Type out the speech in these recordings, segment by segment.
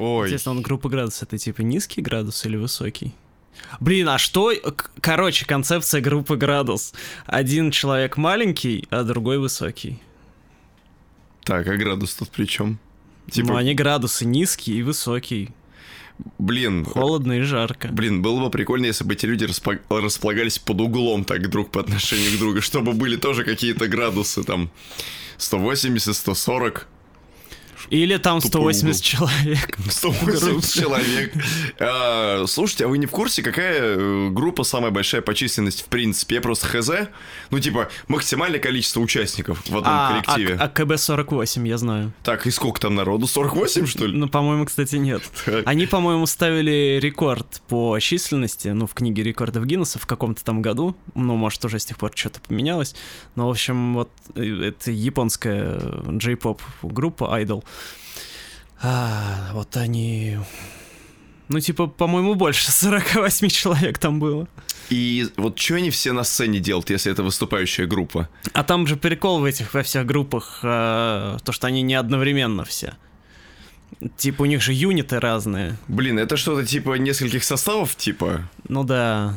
Ой. Интересно, он группа градус это типа низкий градус или высокий? Блин, а что? Короче, концепция группы градус. Один человек маленький, а другой высокий. Так, а градус тут при чем? Типа, Ну, они градусы низкий и высокий. блин, Холодно и жарко. блин, было бы прикольно, если бы эти люди распо- располагались под углом так друг по отношению к другу, чтобы были тоже какие-то градусы там 180, 140. Или там Тупой 180 угол. человек. 180 человек. А, Слушайте, а вы не в курсе, какая э, группа самая большая по численности в принципе? Я просто хз. Ну, типа, максимальное количество участников в одном А, коллективе. а, КБ-48, я знаю. Так, и сколько там народу? 48, что ли? Ну, по-моему, кстати, нет. Они, по-моему, ставили рекорд по численности, ну, в книге рекордов Гиннесса в каком-то там году. Ну, может, уже с тех пор что-то поменялось. Но, в общем, вот э, это японская джей-поп группа Idol. А, вот они... Ну, типа, по-моему, больше 48 человек там было. И вот что они все на сцене делают, если это выступающая группа? А там же прикол в этих во всех группах, э, то, что они не одновременно все. Типа, у них же юниты разные. Блин, это что-то типа нескольких составов, типа? Ну да.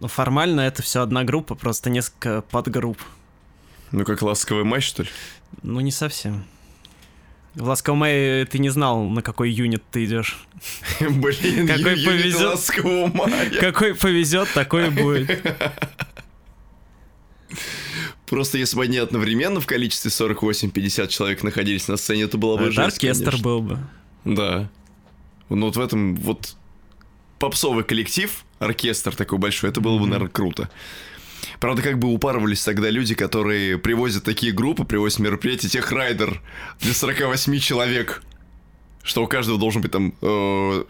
Ну, формально это все одна группа, просто несколько подгрупп. Ну, как ласковый матч, что ли? Ну, не совсем. В Ласковом Мае ты не знал, на какой юнит ты идешь. Блин, Какой повезет. Какой повезет, такой будет. Просто если бы они одновременно в количестве 48-50 человек находились на сцене, это было бы Это жесть, оркестр конечно. был бы. Да. Ну вот в этом вот попсовый коллектив, оркестр такой большой, это было бы, наверное, круто. Правда, как бы упарывались тогда люди, которые привозят такие группы, привозят мероприятия, тех райдер для 48 человек. Что у каждого должен быть там, э,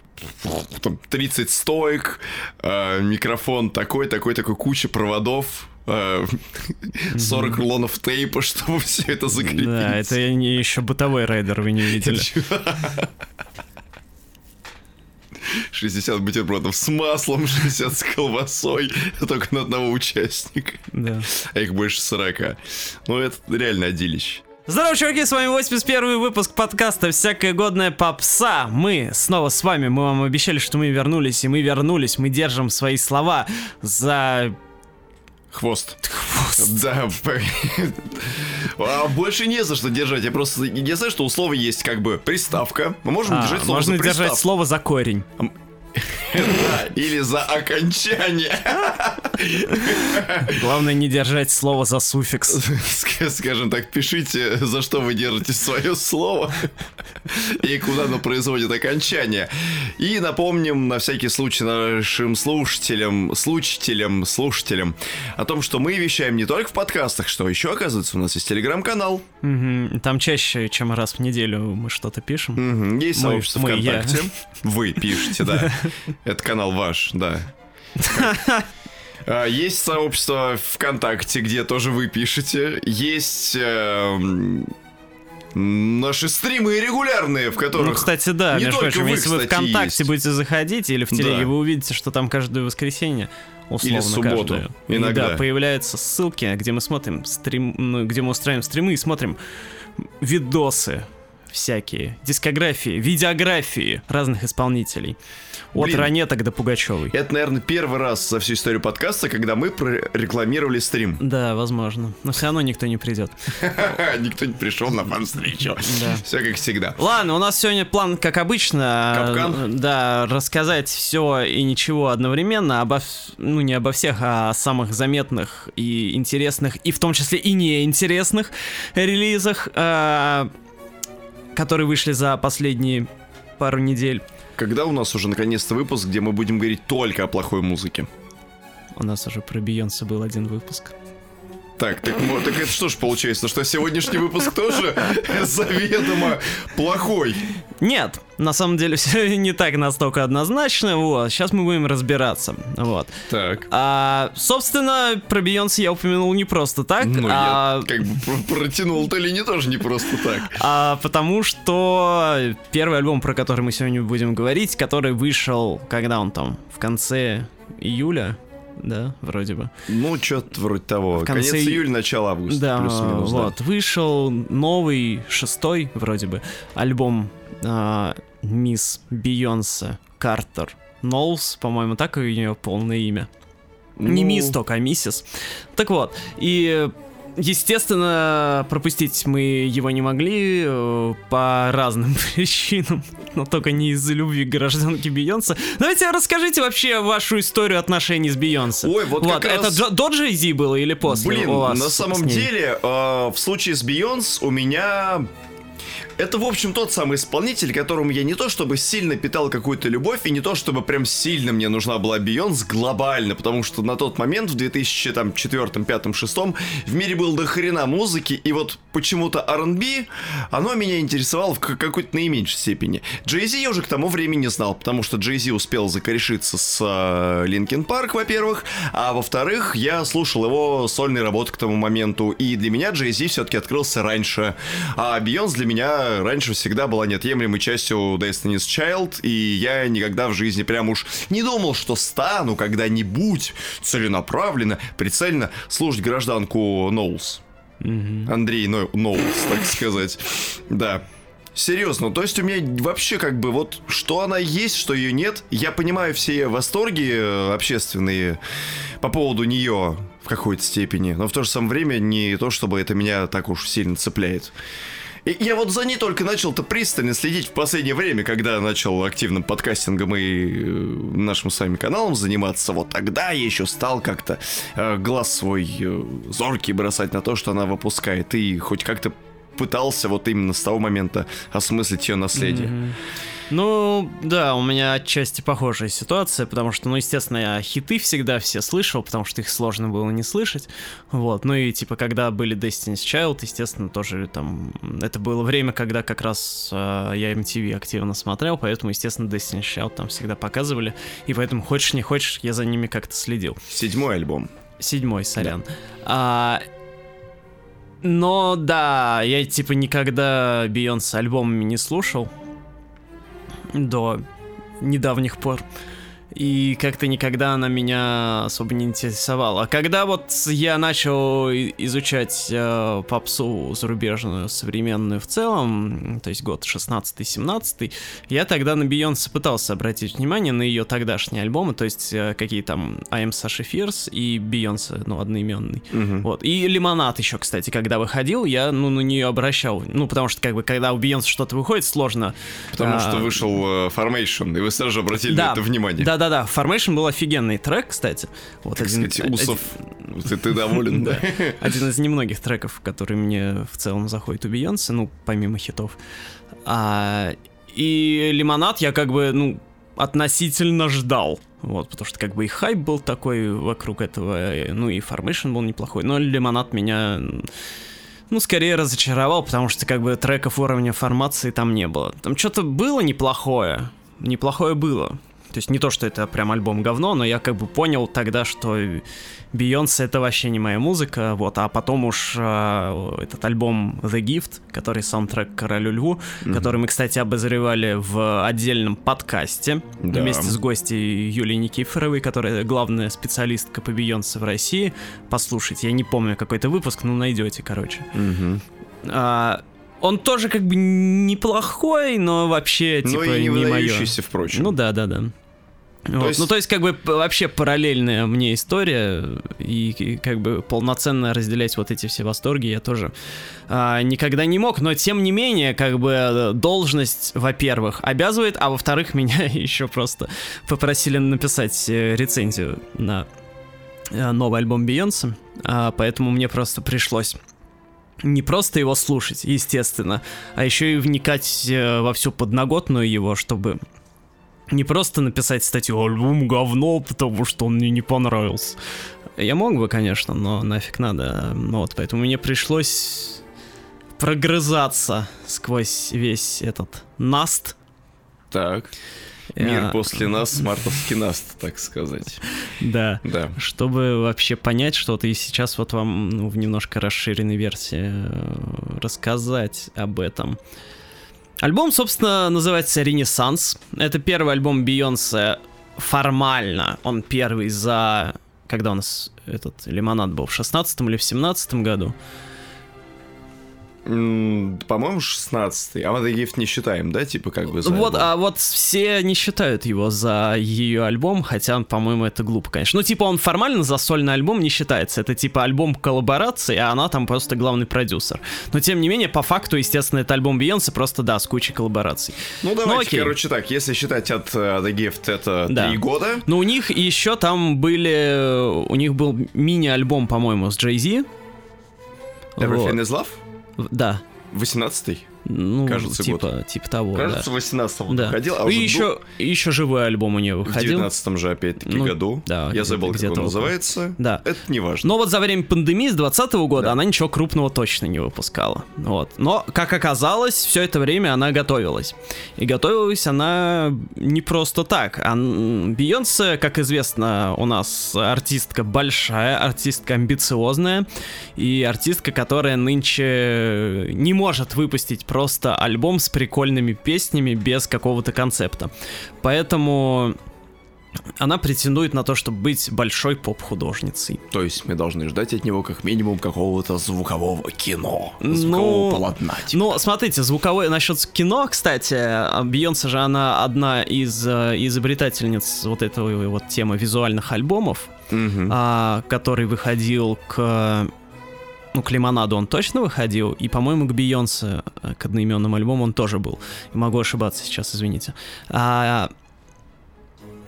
там 30 стоек, э, микрофон такой, такой, такой, куча проводов, э, 40 рулонов тейпа, чтобы все это закрепить. Да, это не еще бытовой райдер вы не видели. 60 бутербродов с маслом, 60 с колбасой, только на одного участника. Да. А их больше 40. Ну, это реально одилище. Здорово, чуваки, с вами 81 выпуск подкаста «Всякая годная попса». Мы снова с вами, мы вам обещали, что мы вернулись, и мы вернулись. Мы держим свои слова за... Хвост. Хвост. Да, а больше не за что держать. Я просто я знаю, что у слова есть как бы приставка. Мы можем А, держать слово можно держать слово за корень. Или за окончание. Главное не держать слово за суффикс. Ск- Скажем так, пишите, за что вы держите свое слово и куда оно производит окончание. И напомним на всякий случай нашим слушателям, слушателям, слушателям о том, что мы вещаем не только в подкастах, что еще, оказывается, у нас есть телеграм-канал. Там чаще, чем раз в неделю мы что-то пишем. Есть сообщество. ВКонтакте. Вы пишете, да. Это канал ваш, да. А, Есть сообщество ВКонтакте, где тоже вы пишете. Есть эм, наши стримы регулярные, в которых... Ну, кстати, да, не между прочим, если вы ВКонтакте есть. будете заходить или в телеге, Да. вы увидите, что там каждое воскресенье, условно субботу, каждое. иногда. Да, появляются ссылки, где мы смотрим стрим, ну, где мы устраиваем стримы и смотрим видосы всякие, дискографии, видеографии разных исполнителей. От Блин. Ранеток до Пугачевой. Это, наверное, первый раз за всю историю подкаста, когда мы прорекламировали стрим. Да, возможно. Но все равно никто не придет. Никто не пришел на фан-встречу. Все как всегда. Ладно, у нас сегодня план, как обычно, Капкан? да, рассказать все и ничего одновременно, обо, ну не обо всех, а о самых заметных и интересных, и в том числе и неинтересных релизах, э, которые вышли за последние пару недель. Когда у нас уже наконец-то выпуск, где мы будем говорить только о плохой музыке? У нас уже про Бейонсе был один выпуск. Так, так, так это что ж получается, что сегодняшний выпуск тоже заведомо плохой? Нет, на самом деле все не так настолько однозначно, вот, сейчас мы будем разбираться, вот. Так. А, собственно, про Бейонсе я упомянул не просто так, Ну, а, я как бы пр- протянул то ли не тоже не просто так. а потому что первый альбом, про который мы сегодня будем говорить, который вышел, когда он там, в конце июля, да, вроде бы. Ну, что-то вроде того. В конце Конец ию- июля, начало августа. да, плюс-минус, да. вот, вышел новый, шестой, вроде бы, альбом а, мисс Бейонсе Картер Ноулс, по-моему, так у нее полное имя. Не Ну, мисс только, а миссис. Так вот, и Естественно, пропустить мы его не могли э, по разным причинам, но только не из-за любви к гражданке Бейонсе. Давайте расскажите вообще вашу историю отношений с Бейонсе. Ой, вот как это раз- до Джей Зи было или после Блин, у вас на самом деле, э, в случае с Бейонс у меня... Это, в общем, тот самый исполнитель, которому я не то чтобы сильно питал какую-то любовь, и не то чтобы прям сильно мне нужна была Бейонс глобально, потому что на тот момент, в 2004, 2005, 2006, в мире было до хрена музыки, и вот почему-то R&B, оно меня интересовало в какой-то наименьшей степени. Джей Зи я уже к тому времени знал, потому что Джей Зи успел закорешиться с Линкен Парк, во-первых, а во-вторых, я слушал его сольные работы к тому моменту, и для меня Джей Зи все-таки открылся раньше, а Бейонс для меня раньше всегда была неотъемлемой частью Destiny's Child, и я никогда в жизни прям уж не думал, что стану когда-нибудь целенаправленно, прицельно слушать гражданку Ноулс. Андрей Ной- Ноулс, так сказать. Да. Серьезно, то есть у меня вообще как бы вот что она есть, что ее нет. Я понимаю все восторги э, общественные по поводу нее в какой-то степени, но в то же самое время не то, чтобы это меня так уж сильно цепляет. Я вот за ней только начал-то пристально следить в последнее время, когда начал активным подкастингом и э, нашим с вами каналом заниматься. Вот тогда я еще стал как-то э, глаз свой э, зоркий бросать на то, что она выпускает, и хоть как-то пытался вот именно с того момента осмыслить ее наследие. Мгм. Ну, да, у меня отчасти похожая ситуация, потому что, ну, естественно, я хиты всегда все слышал, потому что их сложно было не слышать, вот, ну и, типа, когда были Destiny's Child, естественно, тоже там, это было время, когда как раз э, я MTV активно смотрел, поэтому, естественно, Destiny's Child там всегда показывали, и поэтому, хочешь не хочешь, я за ними как-то следил. Седьмой альбом. Седьмой, сорян. А, но да, я типа никогда Бейонс альбомами не слушал до недавних пор. И как-то никогда она меня особо не интересовала. А когда вот я начал изучать э, попсу зарубежную, современную в целом, то есть год 16-17, я тогда на Бейонсе пытался обратить внимание на ее тогдашние альбомы, то есть э, какие там I Am Sasha Fierce и Бейонсе, ну, одноименный. Мгм. Вот. И Лимонад еще, кстати, когда выходил, я, ну, на нее обращал. Ну, потому что, как бы, когда у Бейонсе что-то выходит, сложно. Потому а, что вышел э, Formation, и вы сразу же обратили на это внимание. Да-да-да, Formation был офигенный трек, кстати. Вот Так один, сказать, Усов, один- ты, ты доволен, да? один из немногих треков, который мне в целом заходит у Бейонсе, ну, помимо хитов. А, и Лимонад я как бы, ну, относительно ждал. Вот, потому что как бы и хайп был такой вокруг этого, ну и Formation был неплохой, но Лимонад меня, ну, скорее разочаровал, потому что как бы треков уровня формации там не было. Там что-то было неплохое, неплохое было. То есть не то, что это прям альбом говно, но я как бы понял тогда, что Бейонсе это вообще не моя музыка, вот, а потом уж а, этот альбом The Gift, который саундтрек Королю Льву, который мы, кстати, обозревали в отдельном подкасте Да. вместе с гостьей Юлией Никифоровой, которая главная специалистка по Бейонсе в России. Послушайте, я не помню какой-то выпуск, ну найдете, короче. Мгм. А, он тоже как бы неплохой, но вообще Но типа и не не мое. впрочем. Ну да, да, да. Вот. есть- Ну, то есть, как бы вообще параллельная мне история, и, и как бы полноценно разделять вот эти все восторги я тоже а, никогда не мог, но тем не менее, как бы э, должность, во-первых, обязывает, а во-вторых, меня еще просто попросили написать э, рецензию на э, новый альбом Бейонсе, а, поэтому мне просто пришлось не просто его слушать, естественно, а еще и вникать во всю подноготную его, чтобы не просто написать статью «Альбом говно, потому что он мне не понравился». Я мог бы, конечно, но нафиг надо. Ну Вот, поэтому мне пришлось прогрызаться сквозь весь этот наст. Так. Мир Я- после нас, мартовский наст, так сказать. Да. Да. Чтобы вообще понять что-то, и сейчас вот вам ну, в немножко расширенной версии э, рассказать об этом. Альбом, собственно, называется «Ренессанс». Это первый альбом Бейонсе формально. Он первый за... Когда у нас этот «Лимонад» был? В 16 или в 17 году? По-моему, 16 А мы The Gift не считаем, да, типа как бы за Вот, альбом? а вот все не считают его за ее альбом, хотя, по-моему, это глупо, конечно. Ну, типа, он формально за сольный альбом не считается. Это типа альбом коллаборации, а она там просто главный продюсер. Но тем не менее, по факту, естественно, это альбом Бейонсе, просто да, с кучей коллабораций. Ну, давайте, окей. короче, так, если считать от э, The Gift это Да. 3 года, Но у них еще там были... У них был мини-альбом, по-моему, с Jay Z. Everything is Love, Да. 18-й. Ну, Кажется, типа, типа того, Кажется, в 18 да. да. выходил, а и уже еще, и еще живой альбом у нее в выходил. 19 же опять-таки Ну, году. да, Я забыл, как он около. называется. Да. Это не важно. Но вот за время пандемии с 2020 года Да. она ничего крупного точно не выпускала. Вот. Но, как оказалось, все это время она готовилась. И готовилась она не просто так. Ан- Бейонсе, как известно, у нас артистка большая, артистка амбициозная, и артистка, которая нынче не может выпустить просто альбом с прикольными песнями без какого-то концепта. Поэтому она претендует на то, чтобы быть большой поп-художницей. То есть мы должны ждать от него как минимум какого-то звукового кино. Ну, Звукового полотна. типа. Ну, смотрите, звуковое насчет кино, кстати, а Бейонсе же она одна из э, изобретательниц вот этого вот темы визуальных альбомов, Мгм. а, который выходил к ну, к Лимонаду он точно выходил, и, по-моему, к Бейонсе, э, к одноименному альбому он тоже был. Могу ошибаться сейчас, извините. А,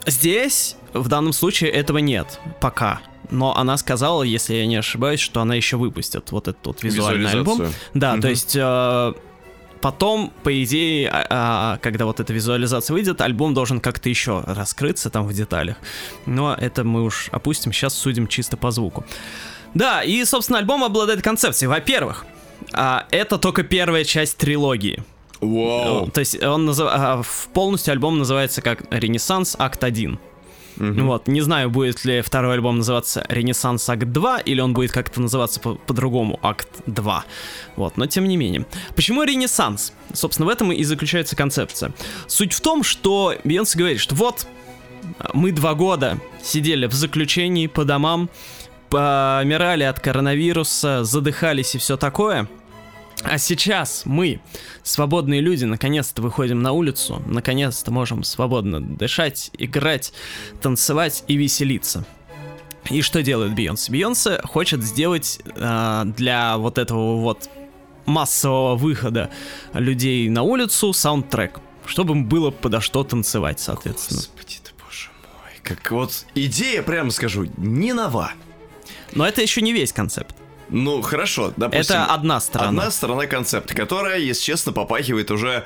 здесь, в данном случае, этого нет, пока. Но она сказала, если я не ошибаюсь, что она еще выпустит вот этот вот визуальный альбом. Да, Мгм. то есть э, потом, по идее, а, когда вот эта визуализация выйдет, альбом должен как-то еще раскрыться там в деталях. Но это мы уж опустим, сейчас судим чисто по звуку. Да, и, собственно, альбом обладает концепцией. Во-первых, а, это только первая часть трилогии. Вау. То есть он назыв- а, полностью альбом называется как «Ренессанс. Акт 1». Мгм. Вот, не знаю, будет ли второй альбом называться «Ренессанс Акт 2», или он будет как-то называться по- по-другому «Акт 2». Вот, но тем не менее. Почему «Ренессанс»? Собственно, в этом и заключается концепция. Суть в том, что Бейонсе говорит, что вот, мы два года сидели в заключении по домам, помирали от коронавируса, задыхались и все такое. А сейчас мы, свободные люди, наконец-то выходим на улицу, наконец-то можем свободно дышать, играть, танцевать и веселиться. И что делает Бейонсе? Бейонсе хочет сделать а, для вот этого вот массового выхода людей на улицу саундтрек, чтобы им было подо что танцевать, соответственно. Господи ты, боже мой. Как вот идея, прямо скажу, не нова. Но это еще не весь концепт. Ну, хорошо, допустим. Это одна сторона. Одна сторона концепта, которая, если честно, попахивает уже,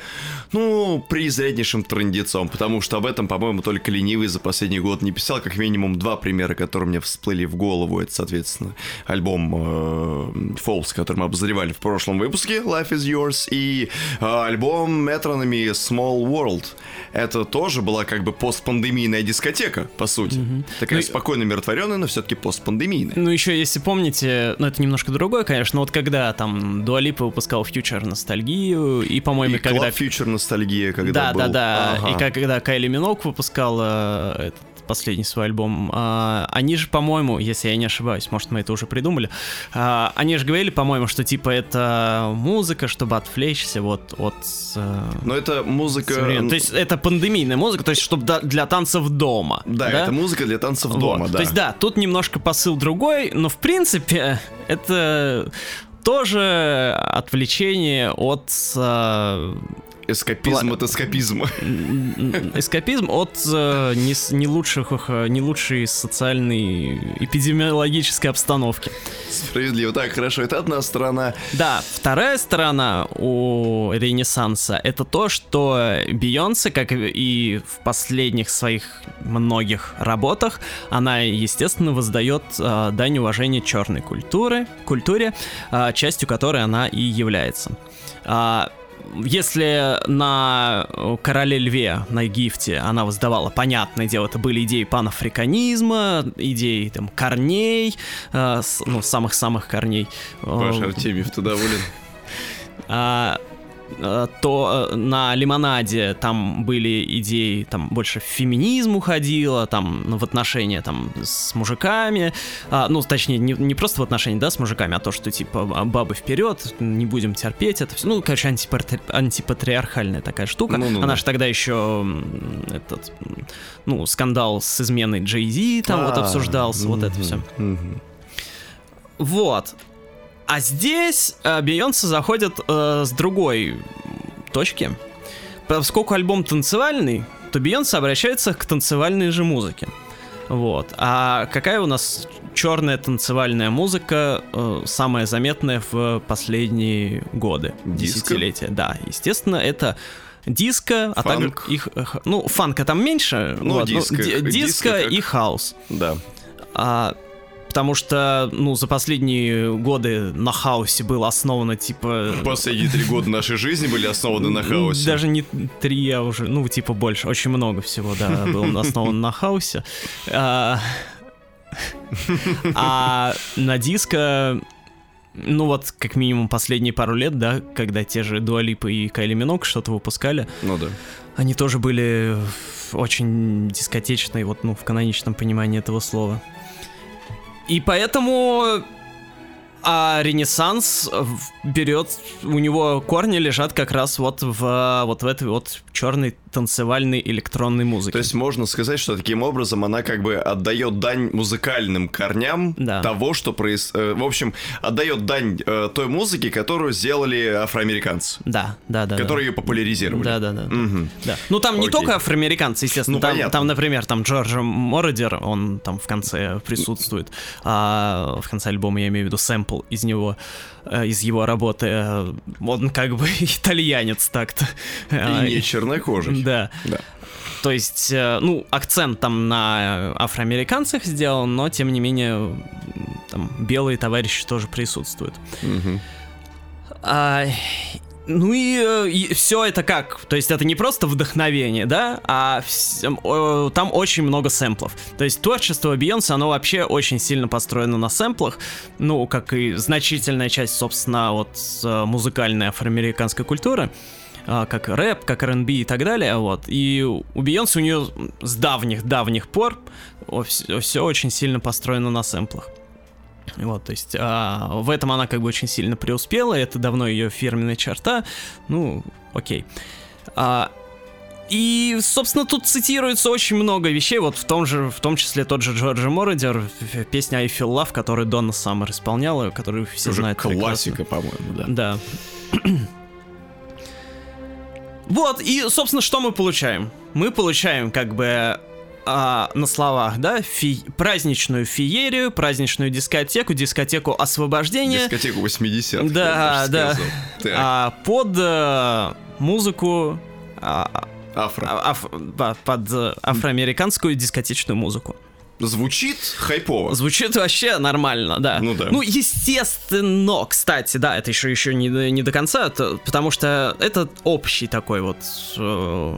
ну, призряднейшим трендецом, потому что об этом, по-моему, только ленивый за последний год не писал, как минимум два примера, которые мне всплыли в голову. Это, соответственно, альбом э, Falls, который мы обозревали в прошлом выпуске, Life is Yours, и э, альбом Metronomy Small World. Это тоже была как бы постпандемийная дискотека, по сути. Такая Ну спокойно умиротворенная, но все-таки постпандемийная. Ну, еще, если помните, ну, это немножко другое, конечно, но вот когда там Дуалипа выпускал Future ностальгию, и, по-моему, когда... Future ностальгия, когда да, был. да, да. Ага. И когда Кайли Минок выпускала этот последний свой альбом, а, они же, по-моему, если я не ошибаюсь, может, мы это уже придумали, а, они же говорили, по-моему, что типа это музыка, чтобы отвлечься вот от... э, Но это музыка... современ- То есть это пандемийная музыка, то есть чтобы да- для танцев дома. Да, это музыка для танцев Вот. дома, да. То есть да, тут немножко посыл другой, но в принципе это тоже отвлечение от э, Эскапизм Пла- от эскапизма. эскапизм от э, не, не лучших э, не лучшей социальной эпидемиологической обстановки. Справедливо. Так, хорошо, это одна сторона. Да, вторая сторона у Ренессанса это то, что Бейонсе, как и в последних своих многих работах, она, естественно, воздает э, дань уважения черной культуры, культуре, э, частью которой она и является. А, если на э, Короле Льве, на Гифте, она воздавала, понятное дело, это были идеи панафриканизма, идеи там корней, э, с- ну, самых-самых корней. Паша Э, Артемьев, ты доволен? а, э, то э, на лимонаде там были идеи, там больше феминизм уходило, там ну, в отношения там с мужиками, а, ну точнее не, не просто в отношении, да, с мужиками, а то, что типа «А, бабы вперед, не будем терпеть это все, ну короче антипатри... антипатриархальная такая штука, ну, ну, она же тогда еще этот, ну скандал с изменой Джей Зи там вот обсуждался, вот это все. Вот. А здесь э, Бейонсе заходит э, с другой точки. Поскольку альбом танцевальный, то Бейонсе обращается к танцевальной же музыке. Вот. А какая у нас черная танцевальная музыка, э, самая заметная в последние годы, Диско? десятилетия? Да, естественно, это диско, а также Фанк. их, э, ну фанка там меньше, Ну, вот, диско, ди- диско диско как- и хаус. Да. А, потому что, ну, за последние годы на хаусе было основано, типа... Последние три года нашей жизни были основаны на хаосе. Даже не три, а уже, ну, типа больше. Очень много всего, да, было основано на хаусе. А, А на диско, ну вот, как минимум последние пару лет, да, когда те же Дуалипа и Кайли Минок что-то выпускали, Ну да. они тоже были очень дискотечные, вот, ну, в каноничном понимании этого слова. И поэтому а Ренессанс берет, у него корни лежат как раз вот в вот в этой вот черной танцевальной электронной музыке. То есть можно сказать, что таким образом она как бы отдает дань музыкальным корням Да. того, что происходит. В общем, отдает дань э, той музыке, которую сделали афроамериканцы, да, да, да. которые ее популяризировали. Да, да, да. Мгм. Да. Ну там не Окей. только афроамериканцы, естественно. Ну, там, понятно. там, например, там Джорджа Мородер, он там в конце присутствует. А, в конце альбома я имею в виду сэмпл из него, э, из его работы. Э, Он как бы итальянец так-то. И не чернокожий. Да. Да. То есть, э, ну, акцент там на афроамериканцах сделан, но тем не менее там белые товарищи тоже присутствуют. Мгм. А, ну и, все это как? То есть это не просто вдохновение, да, а о, там очень много сэмплов. То есть творчество Бейонсе, оно вообще очень сильно построено на сэмплах, ну, как и значительная часть, собственно, вот э, музыкальной афроамериканской культуры а, как рэп, как R&B и так далее, вот. И у Бейонсе у нее с давних-давних пор все очень сильно построено на сэмплах. Вот, то есть а, в этом она как бы очень сильно преуспела, это давно ее фирменная черта, ну, окей. А, и, собственно, тут цитируется очень много вещей, вот в том же, в том числе тот же Джорджи Мородер, песня I Feel Love, которую Донна Саммер исполняла, которую все Уже знают классика, по-моему, да. Да. Вот, и, собственно, что мы получаем? Мы получаем, как бы, а, на словах, да, фи- праздничную феерию, праздничную дискотеку, дискотеку освобождения, Дискотеку 80 Да, да. А, под э, музыку, а, афро. а, аф- да, под э, афроамериканскую дискотечную музыку. Звучит хайпово. Звучит вообще нормально, да. Ну да. Ну, естественно, кстати, да, это еще, еще не, не до конца, то- потому что это общий такой вот э,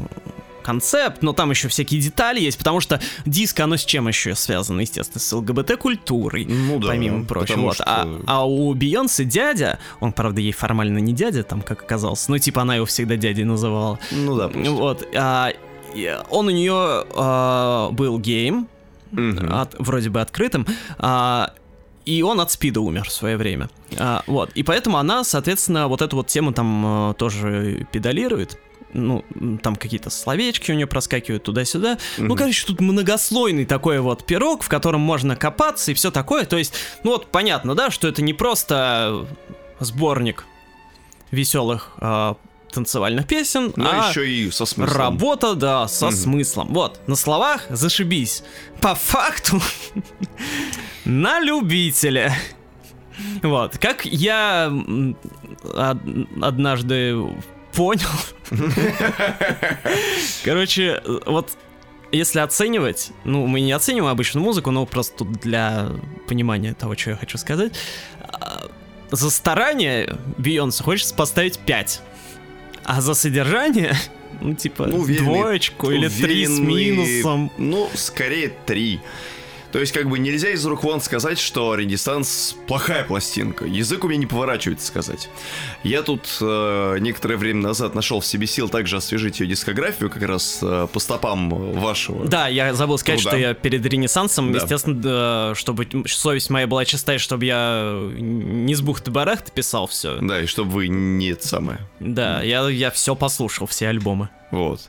концепт, но там еще всякие детали есть, потому что диско, оно с чем еще связано, естественно, с ЛГБТ-культурой, Ну да, помимо прочего. Вот. что- А, а у Бейонсе дядя, он, правда, ей формально не дядя, там, как оказалось, но типа она его всегда дядей называла. Ну да, просто. Вот. а, он у нее а, был гейм, Мгм. от- вроде бы открытым, а, и он от спида умер в свое время. А, вот, и поэтому она, соответственно, вот эту вот тему там э, тоже педалирует. Ну, там какие-то словечки у нее проскакивают туда-сюда. Ну, Мгм. короче, тут многослойный такой вот пирог, в котором можно копаться и все такое. То есть, ну вот понятно, да, что это не просто сборник веселых а, танцевальных песен, Но а еще и со смыслом. Работа, да, со Мгм. смыслом. Вот, на словах зашибись. По факту на любителя. Вот, как я однажды понял. Короче, вот если оценивать, ну, мы не оцениваем обычную музыку, но просто тут для понимания того, что я хочу сказать. а, За старание Бейонсе хочется поставить 5. А за содержание, ну, типа, Ну, уверенный- двоечку или три с уверенный- минусом. Ну, скорее три. То есть, как бы нельзя из рук вон сказать, что Ренессанс плохая пластинка. Язык у меня не поворачивается сказать. Я тут э, некоторое время назад нашел в себе сил также освежить ее дискографию, как раз э, по стопам вашего. Да, я забыл сказать, труда. что я перед Ренессансом, да. естественно, да, чтобы совесть моя была чистая, чтобы я не с бухты-барахты писал все. Да, и чтобы вы не самое. Да, я, я все послушал, все альбомы. Вот.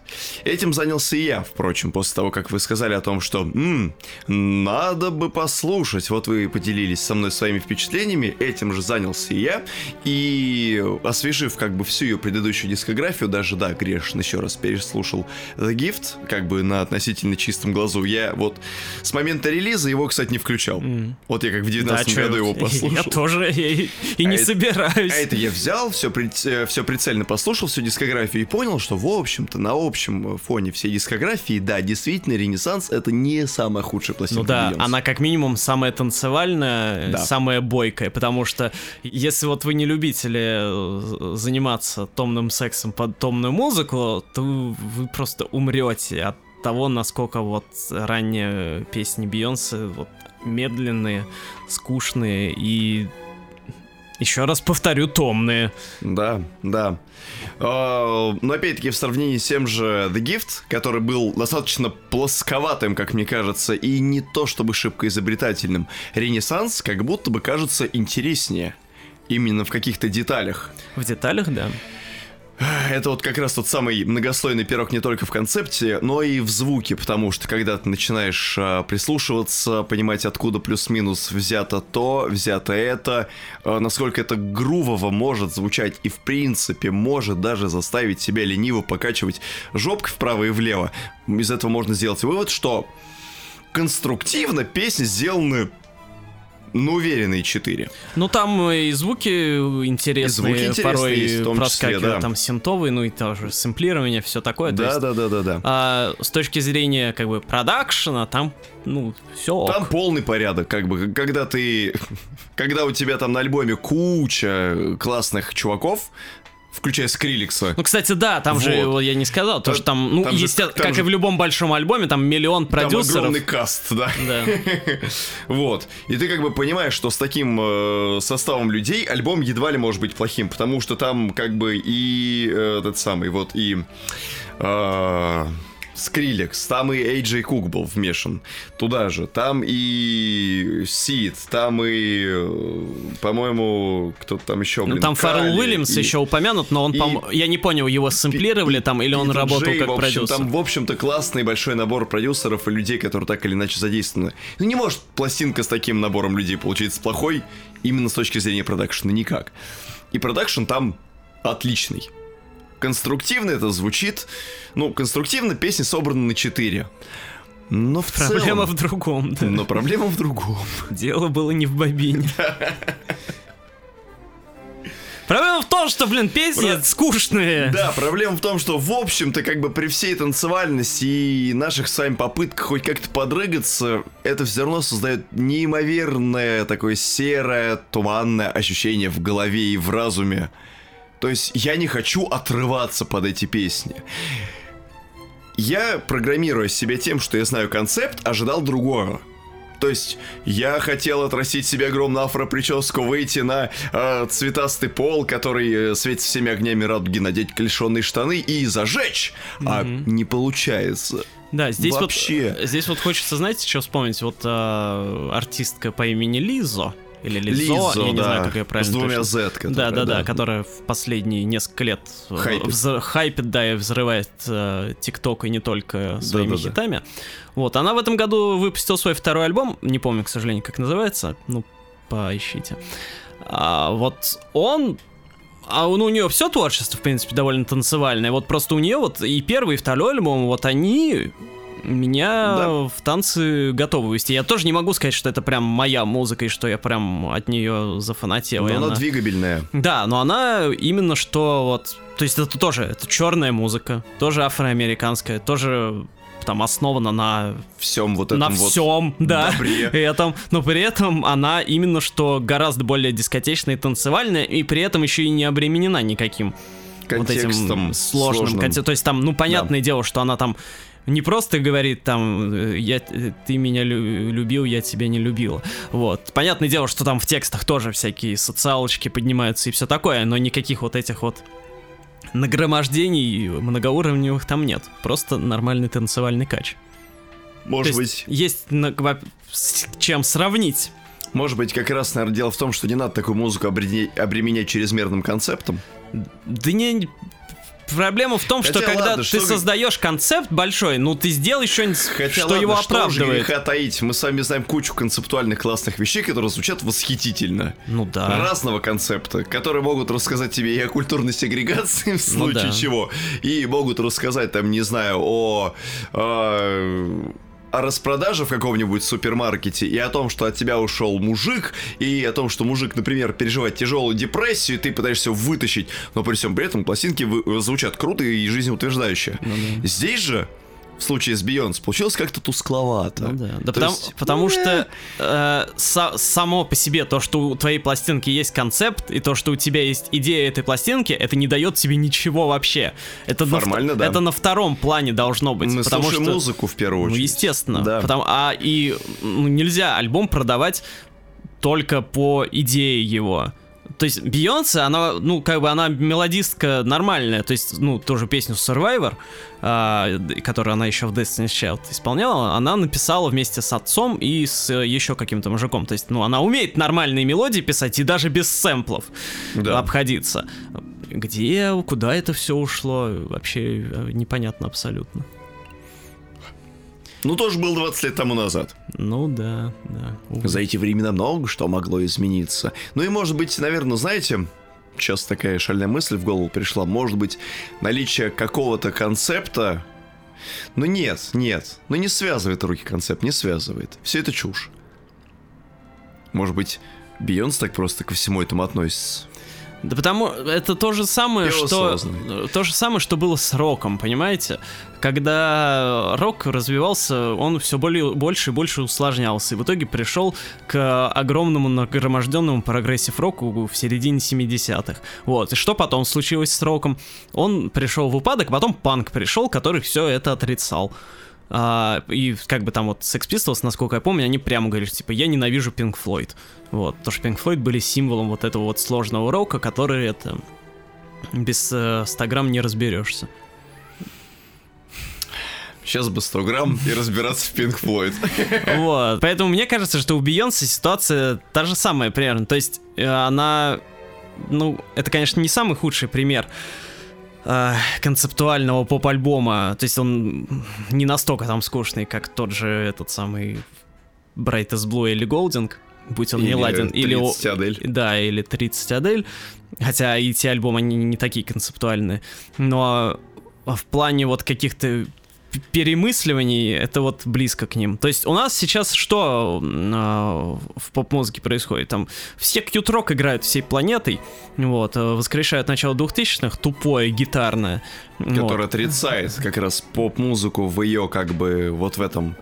Этим занялся и я, впрочем, после того, как вы сказали о том, что «М, надо бы послушать». Вот вы поделились со мной своими впечатлениями, этим же занялся и я. И освежив как бы всю ее предыдущую дискографию, даже, да, грешно еще раз переслушал The Gift, как бы на относительно чистом глазу, я вот с момента релиза его, кстати, не включал. Mm. Вот я как в 19 да, году его послушал. Я тоже и, и а не это, собираюсь. А это я взял, все, э, все прицельно послушал, всю дискографию и понял, что, в общем-то, что на общем фоне всей дискографии, да, действительно, Ренессанс это не самая худшая пластинка. Ну да, Бейонсе. она как минимум самая танцевальная, да. самая бойкая, потому что если вот вы не любители э, заниматься томным сексом под томную музыку, то вы просто умрете от того, насколько вот ранние песни Бейонсе вот медленные, скучные и еще раз повторю, томные. Да, да. А, но опять-таки в сравнении с тем же The Gift, который был достаточно плосковатым, как мне кажется, и не то чтобы шибко изобретательным, Ренессанс как будто бы кажется интереснее. Именно в каких-то деталях. В деталях, да. Это вот как раз тот самый многослойный пирог не только в концепте, но и в звуке, потому что когда ты начинаешь а, прислушиваться, понимать, откуда плюс-минус взято то, взято это, а, насколько это грувово может звучать и в принципе может даже заставить себя лениво покачивать жопкой вправо и влево, из этого можно сделать вывод, что конструктивно песни сделаны ну, уверенные 4. Ну, там и звуки интересные, и звуки интересные порой есть, в том проскакивают, числе, да. там синтовые, ну и тоже сэмплирование, все такое. Да, есть, да, да, да, да. А, с точки зрения, как бы, продакшена, там, ну, все Там полный порядок, как бы, когда ты... Когда у тебя там на альбоме куча классных чуваков, включая Скриликса. Ну, кстати, да, там вот. же, я не сказал, то, что там, ну, там есть, же, как же... и в любом большом альбоме, там миллион продюсеров. Там огромный каст, да. Да. вот. И ты как бы понимаешь, что с таким э, составом людей альбом едва ли может быть плохим, потому что там как бы и э, этот самый, вот, и... Э, Скрилекс, там и Эйджей Кук был вмешан туда же, там и Сид, там и, э, по-моему, кто-то там еще, ну, блин, Ну там Фаррелл Уильямс и... еще упомянут, но он, и... пом... я не понял, его сэмплировали там или он работал Джей, как в общем, продюсер? Там, в общем-то, классный большой набор продюсеров и людей, которые так или иначе задействованы. Ну не может пластинка с таким набором людей получиться плохой именно с точки зрения продакшена, никак. И продакшн там отличный конструктивно это звучит. Ну, конструктивно песни собраны на 4. Но в Проблема целом... в другом, да. Но проблема в другом. Дело было не в бобине. Проблема в том, что, блин, песни Про... скучные. Да, проблема в том, что, в общем-то, как бы при всей танцевальности и наших с вами попытках хоть как-то подрыгаться, это все равно создает неимоверное такое серое, туманное ощущение в голове и в разуме. То есть я не хочу отрываться под эти песни. Я, программируя себя тем, что я знаю концепт, ожидал другого. То есть я хотел отрастить себе огромную афро-прическу, выйти на э, цветастый пол, который э, светит всеми огнями радуги, надеть клешеные штаны и зажечь. Mm-hmm. А не получается. Да, здесь Вообще. вот здесь вот хочется, знаете, что вспомнить? Вот э, артистка по имени Лизо или Лизо, Лизо я не да. знаю, как ее правильно С двумя Z, да, да, да, которая в последние несколько лет э, хайпит, вз... хайпит да, и взрывает э, ТикТок э, и не только своими да, да, хитами. Да. Вот, она в этом году выпустила свой второй альбом, не помню, к сожалению, как называется, ну, поищите. А, вот он а ну, у нее все творчество, в принципе, довольно танцевальное. Вот просто у нее вот и первый, и второй альбом, вот они меня да. в танцы готовы вести. Я тоже не могу сказать, что это прям моя музыка и что я прям от нее зафанател. Но она, она двигабельная. Да, но она именно что вот... То есть это тоже, это черная музыка, тоже афроамериканская, тоже там основана на всем вот этом на вот всем, да, добре. этом, но при этом она именно что гораздо более дискотечная и танцевальная, и при этом еще и не обременена никаким контекстом вот этим сложным, сложным. то есть там, ну понятное да. дело, что она там Не просто говорит там, э, я, ты меня лю- любил, я тебя не любила. Вот. Понятное дело, что там в текстах тоже всякие социалочки поднимаются и все такое, но никаких вот этих вот нагромождений многоуровневых там нет. Просто нормальный танцевальный кач. Может То быть, есть, есть с чем сравнить. может быть, как раз, наверное, дело в том, что не надо такую музыку обременять, обременять чрезмерным концептом. Да не... Проблема в том, что Хотя когда ладно, ты что вы- создаешь концепт большой, ну ты сделай что-нибудь, Хотя что ладно, его что оправдывает. греха таить. Мы с вами знаем кучу концептуальных классных вещей, которые звучат восхитительно. Ну да. Разного концепта, которые могут рассказать тебе и о культурной сегрегации, в Ну случае да. чего, и могут рассказать, там, не знаю, о, э, о распродаже в каком-нибудь супермаркете и о том, что от тебя ушел мужик, и о том, что мужик, например, переживает тяжелую депрессию, и ты пытаешься его вытащить, но при всем при этом пластинки звучат круто и жизнеутверждающе. Ну да. Здесь же, в случае с Бейонс, получилось как-то тускловато. Ну да. Да То потому, есть, потому э, что э, са- само по себе то, что у твоей пластинки есть концепт, и то, что у тебя есть идея этой пластинки, это не дает тебе ничего вообще. Это на, Формально, вт- да. это на втором плане должно быть. Мы потому слушаем что, музыку в первую Ну, очередь. естественно. Да. Потому, а и ну, нельзя альбом продавать только по идее его. То есть Бейонсе, она, ну, как бы она мелодистка нормальная, то есть, ну, тоже песню Survivor, д- которую она еще в Destiny's Child исполняла, она написала вместе с отцом и с э, еще каким-то мужиком. То есть, ну, она умеет нормальные мелодии писать и даже без сэмплов Да. обходиться. Где, куда это все ушло, вообще э, непонятно абсолютно. Ну, тоже был 20 лет тому назад. Ну да, да. увы. За эти времена много что могло измениться. Ну и, может быть, наверное, знаете, сейчас такая шальная мысль в голову пришла. Может быть, наличие какого-то концепта... Ну нет, нет. Ну не связывает руки концепт, не связывает. Все это чушь. Может быть, Бейонсе так просто ко всему этому относится. Да потому это то же самое, что то же самое, что было с роком, понимаете? Когда рок развивался, он все более больше и больше усложнялся, и в итоге пришел к огромному нагроможденному прогрессив року в середине 70-х. Вот. И что потом случилось с роком? Он пришел в упадок, потом панк пришел, который все это отрицал. А, и как бы там вот Sex Pistols, насколько я помню, они прямо говорили, типа, я ненавижу Pink Floyd. Вот, потому что Pink Floyd были символом вот этого вот сложного рока, который это без э, 100 грамм не разберешься. Сейчас бы 100 грамм и разбираться в Pink Floyd. Вот. Поэтому мне кажется, что у Бейонсе ситуация та же самая примерно. То есть э, она, ну, это, конечно, не самый худший пример э, концептуального поп-альбома. То есть он не настолько там скучный, как тот же этот самый Brightest Blue или Golding, будь он не Или ладен. Или, о- 30 Адель. Да, или 30 Адель. Хотя и те альбомы, они не такие концептуальные. Но в плане вот каких-то перемысливаний это вот близко к ним. То есть у нас сейчас что а, в поп-музыке происходит? Там все кьют-рок играют всей планетой, вот, э, воскрешают начало 2000-х, тупое, гитарное. вот. Который отрицает как раз поп-музыку в ее как бы вот в этом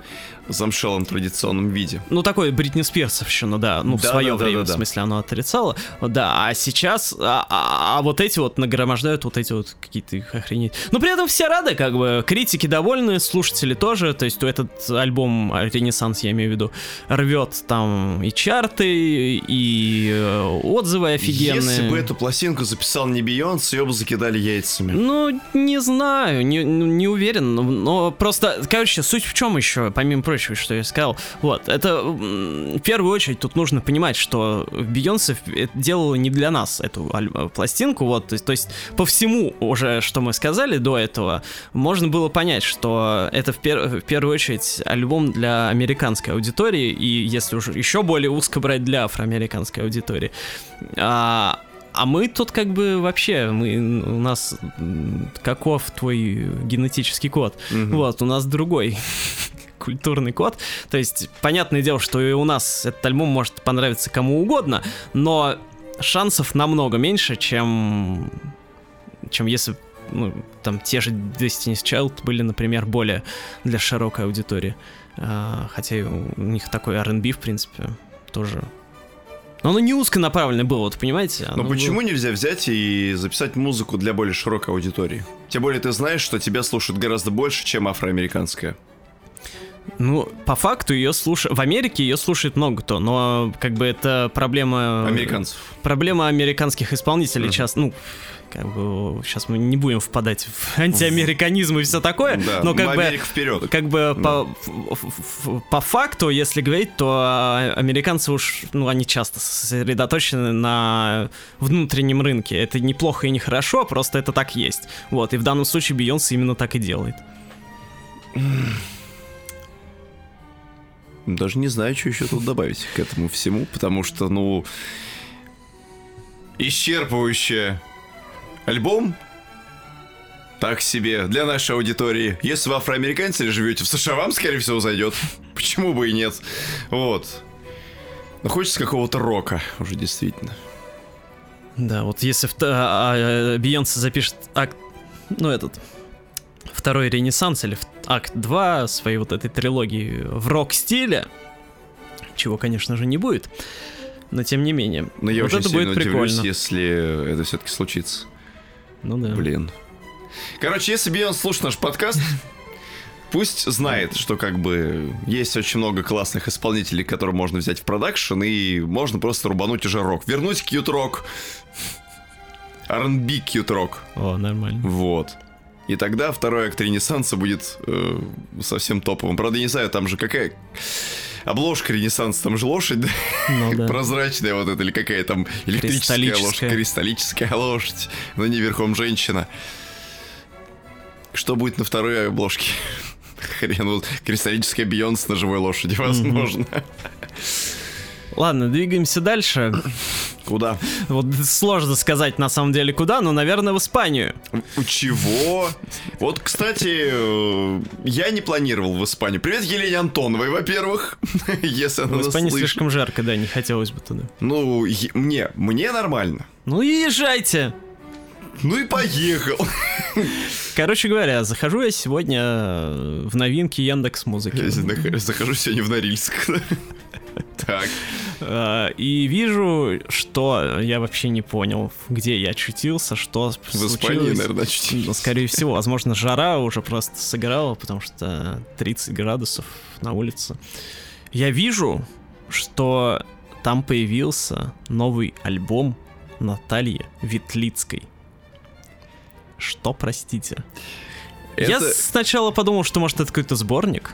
замшелом традиционном виде. Ну, такой Бритни Спирсовщина, да, ну, в Да, свое да, время, да, да. в смысле, оно отрицало, да, а сейчас, а, а- а вот эти вот нагромождают вот эти вот какие-то охренеть. Но при этом все рады, как бы, критики довольны, слушатели тоже, то есть этот альбом Ренессанс, я имею в виду, рвет там и чарты, и э, отзывы офигенные. Если бы эту пластинку записал не Бейонс, ее бы закидали яйцами. Ну, не знаю, не, ну, не уверен, но просто, короче, суть в чем еще, помимо прочего, что я сказал, вот, это в первую очередь тут нужно понимать, что Бейонсе это делала не для нас эту э, пластинку, вот, то есть, то есть по всему уже, что мы сказали до этого, можно было понять, что это в, пер- в первую очередь альбом для американской аудитории, и если уже еще более узко брать для афроамериканской аудитории. А, а мы тут как бы вообще, мы, у нас каков твой генетический код? Мгм. Вот, у нас другой культурный код. То есть, понятное дело, что и у нас этот альбом может понравиться кому угодно, но шансов намного меньше, чем, чем если ну, там те же Destiny's Child были, например, более для широкой аудитории. А, хотя у них такой R&B, в принципе, тоже Но оно не узконаправленное было, вот понимаете? Но почему было- нельзя взять и записать музыку для более широкой аудитории? Тем более ты знаешь, что тебя слушают гораздо больше, чем афроамериканская. Ну, по факту ее слушают... В Америке ее слушает много кто, но как бы это проблема... Американцев. Проблема американских исполнителей Мгм. сейчас, ну, как бы сейчас мы не будем впадать в антиамериканизм и все такое, Да, но как бы вперед. как бы по, ф- ф- по факту, если говорить, то а, американцы уж, ну, они часто сосредоточены на внутреннем рынке. Это неплохо и не хорошо, просто это так есть. Вот, и в данном случае Бейонсе именно так и делает. Даже не знаю, что еще тут добавить к этому всему, потому что, ну, исчерпывающий альбом так себе для нашей аудитории. Если вы афроамериканцы или живете в США, вам, скорее всего, зайдет. Почему бы и нет? Вот. Но хочется какого-то рока уже действительно. Да, вот если а, а, Бейонсе запишет акт, ну, этот, второй ренессанс или акт 2 своей вот этой трилогии в рок-стиле, чего, конечно же, не будет, но тем не менее. Но я вот очень это сильно будет удивлюсь, прикольно. если это все-таки случится. Ну да. Блин. Короче, если Бейонс слушает наш подкаст, пусть знает, что как бы есть очень много классных исполнителей, которые можно взять в продакшн, и можно просто рубануть уже рок. Вернуть кьют-рок. R&B кьют-рок. О, нормально. Вот. И тогда второй акт Ренессанса будет э, совсем топовым. Правда, я не знаю, там же какая... Обложка Ренессанса, там же лошадь, да? Ну да. прозрачная вот эта, или какая там электрическая лошадь, Кристаллическая. лошадь, но не верхом женщина. Что будет на второй обложке? Хрен, вот кристаллическая Бейонс на живой лошади, возможно. Ладно, двигаемся дальше. Куда? Вот сложно сказать на самом деле куда, но, наверное, в Испанию. У чего? Вот, кстати, э, я не планировал в Испанию. Привет Елене Антоновой, во-первых, если она В Испании слышит. слишком жарко, да, не хотелось бы туда. Ну, мне, мне нормально. Ну езжайте! Ну и поехал. Короче говоря, захожу я сегодня э, в новинки Яндекс Музыки. Захожу сегодня в Норильск. Так. Э, И вижу, что я вообще не понял, где я очутился, что В Испании, случилось. наверное, чуть Ну, скорее всего, возможно, жара уже просто сыграла, потому что 30 градусов на улице. Я вижу, что там появился новый альбом Натальи Ветлицкой. Что, простите? Я Это- сначала подумал, что, может, это какой-то сборник.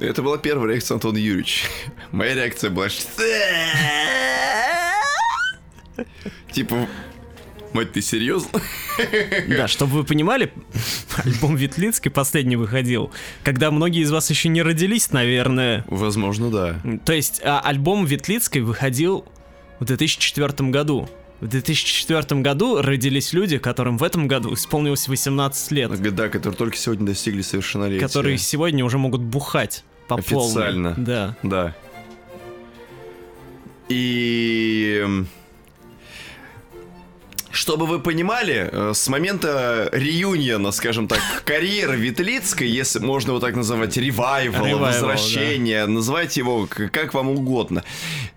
Это была первая реакция Антона Юрьевича. Моя реакция была... Типа... Мать, ты серьезно? Да, чтобы вы понимали, альбом Ветлицкой последний выходил, когда многие из вас еще не родились, наверное. Возможно, да. То есть а, альбом Ветлицкой выходил в 2004 году. В 2004 году родились люди, которым в этом году исполнилось 18 лет, Да, которые только сегодня достигли совершеннолетия. которые сегодня уже могут бухать по полной. Официально. Да. Да. И... Чтобы вы понимали, э, с момента реюниона, скажем так, карьеры Ветлицкой, если можно его так называть, Ревайвал, возвращения, называйте его как вам угодно.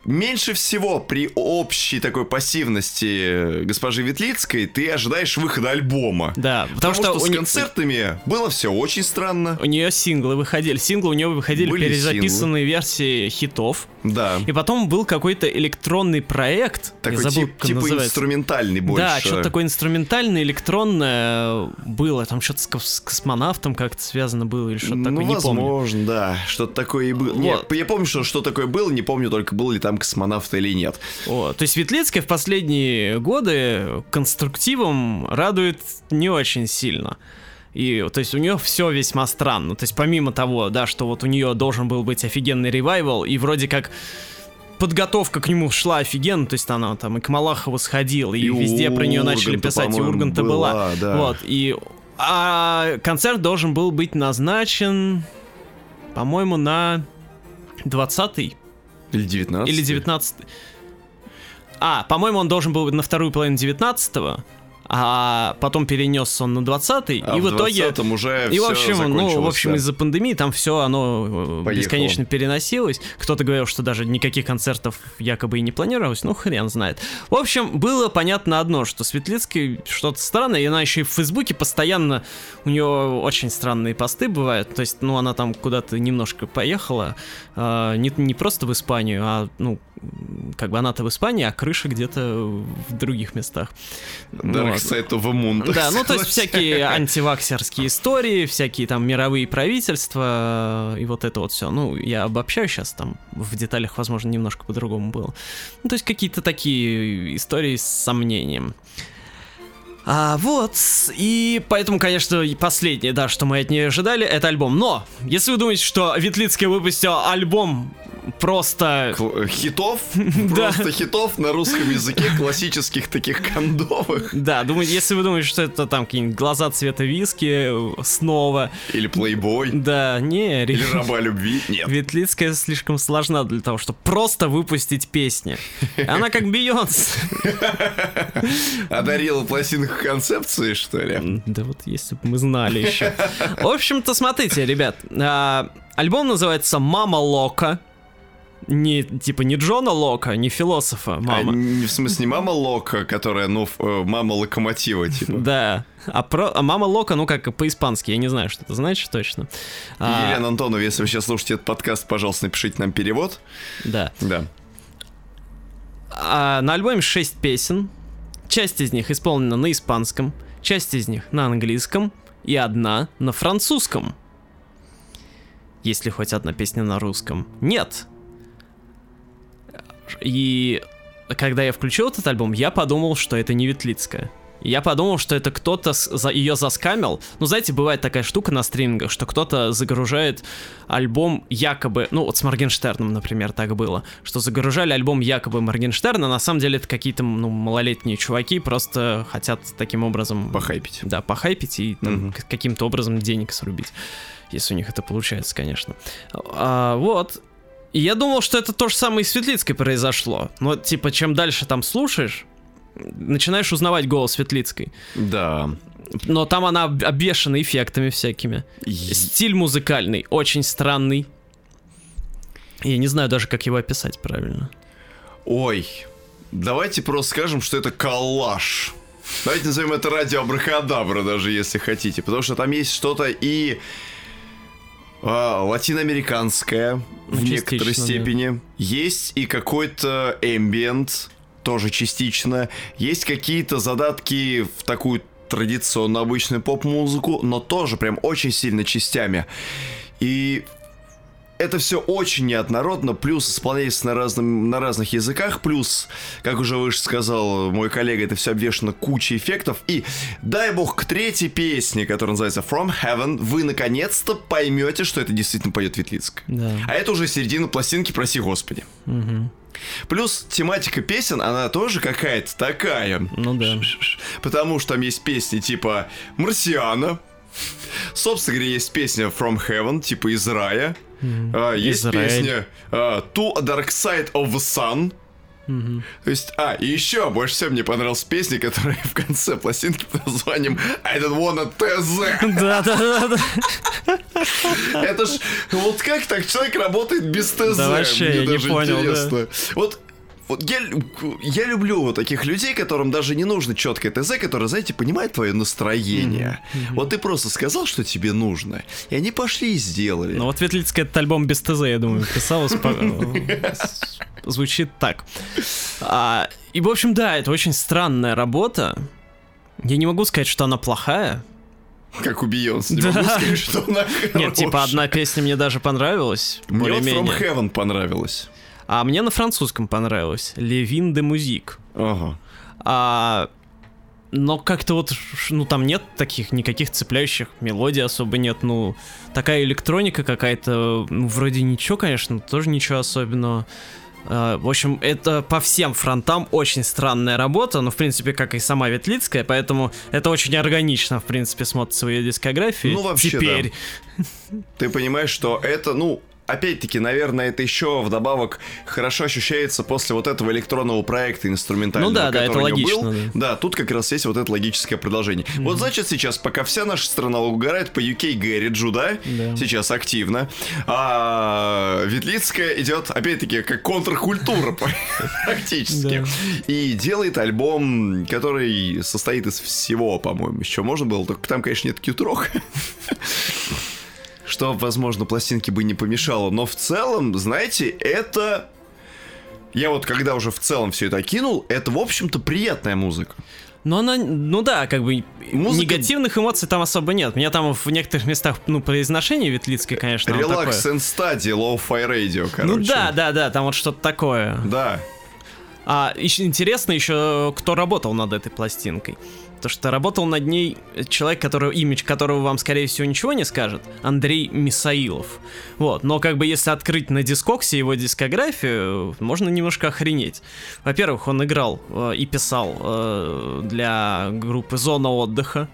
Меньше всего при общей такой пассивности госпожи Ветлицкой ты ожидаешь выхода альбома. Да, Потому, потому, что, у с не- концертами было все очень странно. У нее синглы выходили. Синглы у нее выходили Были перезаписанные версии хитов. Да. И потом был какой-то электронный проект. Такой забыл, тип- типа называется. инструментальный больше. Да, что-то такое инструментальное, электронное было. Там что-то с, с космонавтом как-то связано было или что-то ну, такое, не помню. возможно, да. Что-то такое и было. Нет, Вот. я помню, что что такое было, не помню только, был ли там космонавт или нет. О, то есть Ветлицкая в последние годы конструктивом радует не очень сильно. И, то есть, у нее все весьма странно. То есть, помимо того, да, что вот у нее должен был быть офигенный ревайвал, и вроде как подготовка к нему шла офигенно, то есть она там и к Малахову сходила, и, И везде про нее начали писать, и Урганта была. была, да. Вот, и... А концерт должен был быть назначен, по-моему, на 20 Или 19 или 19 А, по-моему, он должен был быть на вторую половину 19 а потом перенес он на 20-й, А и в итоге... 20-м уже И в общем, ну, в общем, да. из-за пандемии там все оно э, Поехало. бесконечно переносилось. Кто-то говорил, что даже никаких концертов якобы и не планировалось, ну хрен знает. В общем, было понятно одно, что Светлицкий что-то странное, и она еще и в Фейсбуке постоянно, у нее очень странные посты бывают, то есть, ну, она там куда-то немножко поехала, а, не, не просто в Испанию, а, ну, как бы она-то в Испании, а крыша где-то в других местах. Dark. Side of the Да, ну то есть всякие антиваксерские истории, всякие там мировые правительства э, и вот это вот все. Ну, я обобщаю сейчас, там в деталях, возможно, немножко по-другому было. Ну, то есть какие-то такие истории с сомнением. А, вот, и поэтому, конечно, последнее, да, что мы от нее ожидали, это альбом. Но, если вы думаете, что Ветлицкая выпустила альбом просто... Кл- э, Хитов, просто хитов на русском языке, классических таких кондовых. Да, думаю, если вы думаете, что это там какие-нибудь глаза цвета виски снова, Или плейбой, да, не, или раба любви. Нет. Ветлицкая слишком сложна для того, чтобы просто выпустить песни. Она как Бейонс. Одарила пластинку концепции, что ли? Да вот если бы мы знали еще. В общем-то, смотрите, ребят. а, Альбом называется «Мама Лока». Не, типа, не Джона Лока, не философа, А, мама. не в смысле не мама Лока, которая, ну, э, мама локомотива, типа. Да. А, про, а мама Лока, ну как по-испански, я не знаю, что это значит точно. А, Елена Антонова, если вы сейчас слушаете этот подкаст, пожалуйста, напишите нам перевод. Да. Да. А, на альбоме 6 песен. Часть из них исполнена на испанском, часть из них на английском и одна на французском. Есть ли хоть одна песня на русском? Нет. И когда я включил этот альбом, я подумал, что это не Ветлицкая. Я подумал, что это кто-то за, ее заскамил. Ну, знаете, бывает такая штука на стримингах, что кто-то загружает альбом якобы... Ну, вот с Моргенштерном, например, так было. Что загружали альбом якобы Моргенштерна, на самом деле это какие-то, ну, малолетние чуваки просто хотят таким образом... Похайпить. Да, похайпить и там, к- каким-то образом денег срубить. Если у них это получается, конечно. А, вот. И я думал, что это то же самое и с Светлицкой произошло. Но, типа, чем дальше там слушаешь, начинаешь узнавать голос Светлицкой. Да. Но там она об- обвешана эффектами всякими. И- Стиль музыкальный, очень странный. Я не знаю даже, как его описать правильно. Ой, давайте просто скажем, что это коллаж. Давайте назовем это радио Абракадабра, даже если хотите. Потому что там есть что-то и а, латиноамериканское в Ну, некоторой частично, да. степени. Есть и какой-то эмбиент, тоже частично. Есть какие-то задатки в такую традиционную обычную поп-музыку, но тоже прям очень сильно частями. И это все очень неоднородно, плюс исполняется на, разном, на разных языках, плюс, как уже выше сказал мой коллега, это все обвешано кучей эффектов. И дай бог к третьей песне, которая называется From Heaven, вы наконец-то поймете, что это действительно поет Ветлицк. Да. А это уже середина пластинки, проси господи. Плюс тематика песен, она тоже какая-то такая. Ну да. Потому что там есть песни типа «Марсиана», Собственно говоря, есть песня From Heaven, типа из рая. А, есть Израиль. песня а, To Dark Side of the Sun. То есть, а, и еще больше всего мне понравилась песня, которая в конце пластинки под названием I don't wanna TZ. Да, да, да, да. Это ж, вот как так человек работает без ТЗ? Да вообще, я не понял. Вот вот я, я люблю вот таких людей, которым даже не нужно четкое ТЗ, которые, знаете, понимают твое настроение. Вот ты просто сказал, что тебе нужно, и они пошли и сделали. Ну вот Ветлицкая этот альбом без ТЗ, я думаю, по- с- Звучит так. А, И, в общем, да, это очень странная работа. Я не могу сказать, что она плохая. Как у Бейонсе. Не Да. могу сказать, что она Нет, типа хорошая. одна песня мне даже понравилась. Мне вот From. Heaven понравилось. А мне на французском понравилось. Левин де Музик. Ага. А, но как-то вот, ну там нет таких никаких цепляющих мелодий особо нет, ну такая электроника какая-то, ну вроде ничего, конечно, но тоже ничего особенного. А, В общем, это по всем фронтам очень странная работа, ну, в принципе, как и сама Ветлицкая, поэтому это очень органично, в принципе, смотрится в ее дискографии. Ну, вообще, Теперь. Ты понимаешь, что это, ну, опять-таки, наверное, это еще вдобавок хорошо ощущается после вот этого электронного проекта инструментального, Ну да, да, это который у него логично, был. да. Да, тут как раз есть вот это логическое продолжение. Вот значит сейчас, пока вся наша страна угорает по UK Гэриджу, да, Да. сейчас активно, а Ветлицкая идет, опять-таки, как контркультура практически. Да. И делает альбом, который состоит из всего, по-моему, еще можно было, только там, конечно, нет кьютрок. Что, возможно, пластинке бы не помешало. Но в целом, знаете, это... Я вот когда уже в целом все это окинул, это, в общем-то, приятная музыка. Но она, ну да, как бы Музыка- негативных эмоций там особо нет. Меня там в некоторых местах, ну, произношение Ветлицкое, конечно, Релакс такое. and Study, Low-Fi Radio, короче. Ну да, да, да, там вот что-то такое. Да. А еще интересно еще, кто работал над этой пластинкой. То, что работал над ней человек, который, имидж которого вам, скорее всего, ничего не скажет, Андрей Мисаилов. Вот, но как бы если открыть на дискоксе его дискографию, можно немножко охренеть. Во-первых, он играл э, и писал э, для группы «Зона отдыха»,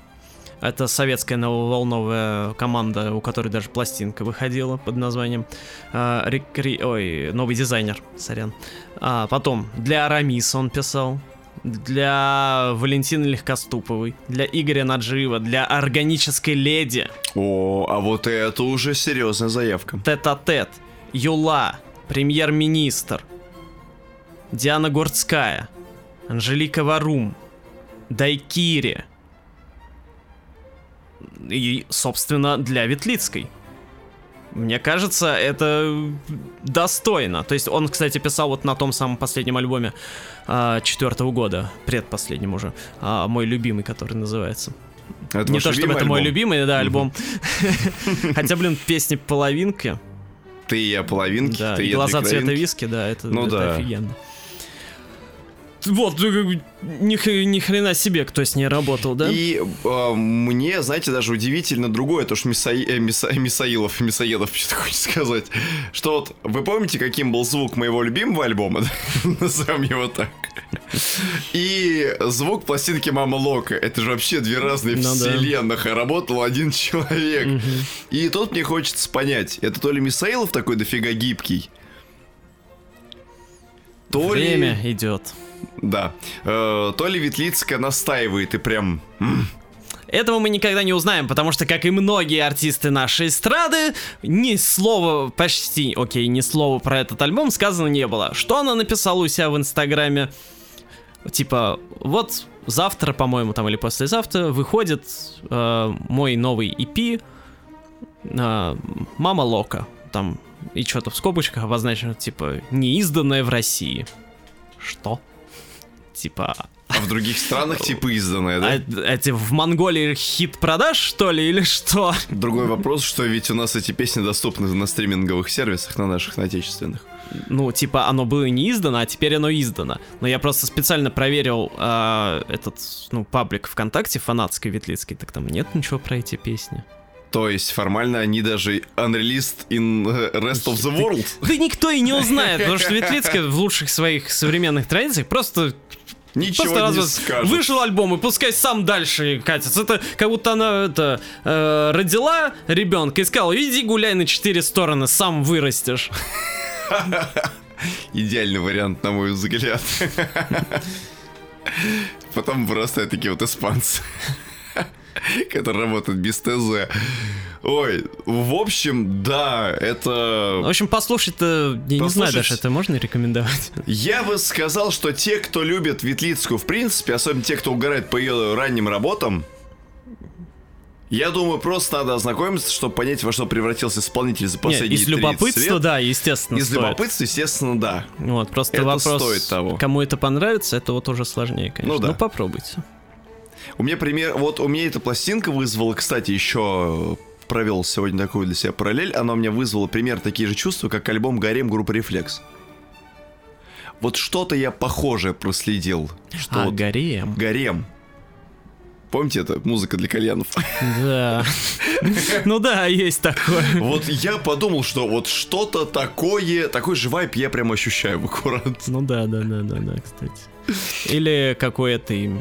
это советская нововолновая команда, у которой даже пластинка выходила под названием э, рекре- Ой, новый дизайнер, сорян. А, потом для Арамиса он писал, для Валентины Легкоступовой, для Игоря Наджиева, для Органической Леди, О, а вот это уже серьезная заявка. Тет-а-тет, Юла, Премьер-министр, Диана Гордская, Анжелика Варум, Дайкири. И, собственно, для Ветлицкой. Мне кажется, это достойно. То есть он, кстати, писал вот на том самом последнем альбоме а, четвертого года, предпоследнем уже, а, мой любимый, который называется. Это Не то чтобы это мой альбом? любимый, да, альбом. Хотя, блин, песни половинки. Ты и я половинки, Да, ты и я глаза цвета виски, да, это, Ну это да. офигенно. Вот, ну, ни, ни хрена себе, кто с ней работал, да? И э, мне, знаете, даже удивительно другое, то, что Мисаи- э, Миса- Мисаилов, Мисаедов, что-то хочется сказать, что вот вы помните, каким был звук моего любимого альбома, да? назовем его так, и звук пластинки Мама Лока, это же вообще две разные Ну да. вселенных, а работал один человек. И тут мне хочется понять, это то ли Мисаилов такой дофига гибкий, то ли... Время идет. Да. Э, то ли Ветлицкая настаивает и прям... Этого мы никогда не узнаем, потому что, как и многие артисты нашей эстрады, ни слова, почти, окей, ни слова про этот альбом сказано не было. Что она написала у себя в Инстаграме? Типа, вот завтра, по-моему, там или послезавтра выходит э, мой новый EP э, «Мама Лока». Там и что-то в скобочках обозначено, типа, неизданное в России. Что? Типа, А в других странах типа изданное, да? а эти в Монголии хит продаж, что ли, или что? Другой вопрос, что ведь у нас эти песни доступны на стриминговых сервисах, на наших, на отечественных. Ну, типа, оно было не издано, а теперь оно издано. Но я просто специально проверил а, этот, ну, паблик ВКонтакте фанатской Ветлицкой, так там нет ничего про эти песни. То есть формально они даже unreleased in rest of the world. Да никто и не узнает, потому что Ветлицкая в лучших своих современных традициях просто Ничего Просто не разве скажут. вышел альбом, и пускай сам дальше катится. Это как будто она это, э, родила ребенка и сказала, иди гуляй на четыре стороны, сам вырастешь. Идеальный вариант, на мой взгляд. Потом вырастают такие вот испанцы, которые работают без ТЗ. Ой, в общем, да, В это... общем, послушать-то, я не знаю Послушать- даже, это можно рекомендовать? Я бы сказал, что те, кто любит Ветлицкую, в принципе, особенно те, кто угорает по ее ранним работам, я думаю, просто надо ознакомиться, чтобы понять, во что превратился исполнитель за последние из 30 любопытства, лет. да, естественно, Из стоит. любопытства, естественно, да. Вот, просто Это вопрос, стоит того. кому это понравится, это вот уже сложнее, конечно. Ну да. Ну, попробуйте. У меня пример, вот у меня эта пластинка вызвала, кстати, еще провел сегодня такую для себя параллель, она у меня вызвала пример такие же чувства, как альбом «Гарем» группы «Рефлекс». Вот что-то я похожее проследил. Что а, вот Гарем. «Гарем». Помните, это музыка для кальянов? Да. Ну да, есть такое. Вот я подумал, что вот что-то такое, такой же вайп я прям ощущаю в аккурат. Ну да, да, да, да, да, кстати. Или какой этой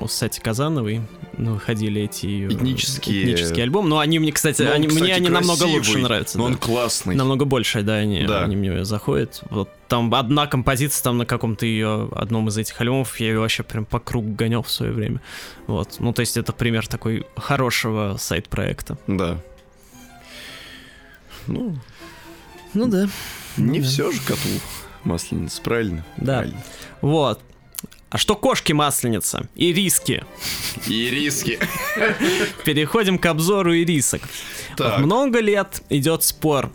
у Сати Казановой ну, выходили эти ее Этнические- этнические альбомы. Но они мне, кстати, Ну, он, они, кстати, мне они намного красивый, лучше нравятся. но да. он классный. Намного больше, да, они, Да. они мне заходят. Вот там одна композиция там на каком-то ее одном из этих альбомов, я ее вообще прям по кругу гонял в свое время. Вот. Ну, то есть это пример такой хорошего сайт-проекта. Да. Ну, Ну да. не да. все же коту масленица, правильно? Да. Правильно. Вот. А что кошки масленица? И риски. И риски. Переходим к обзору ирисок. Так. Много лет идет спор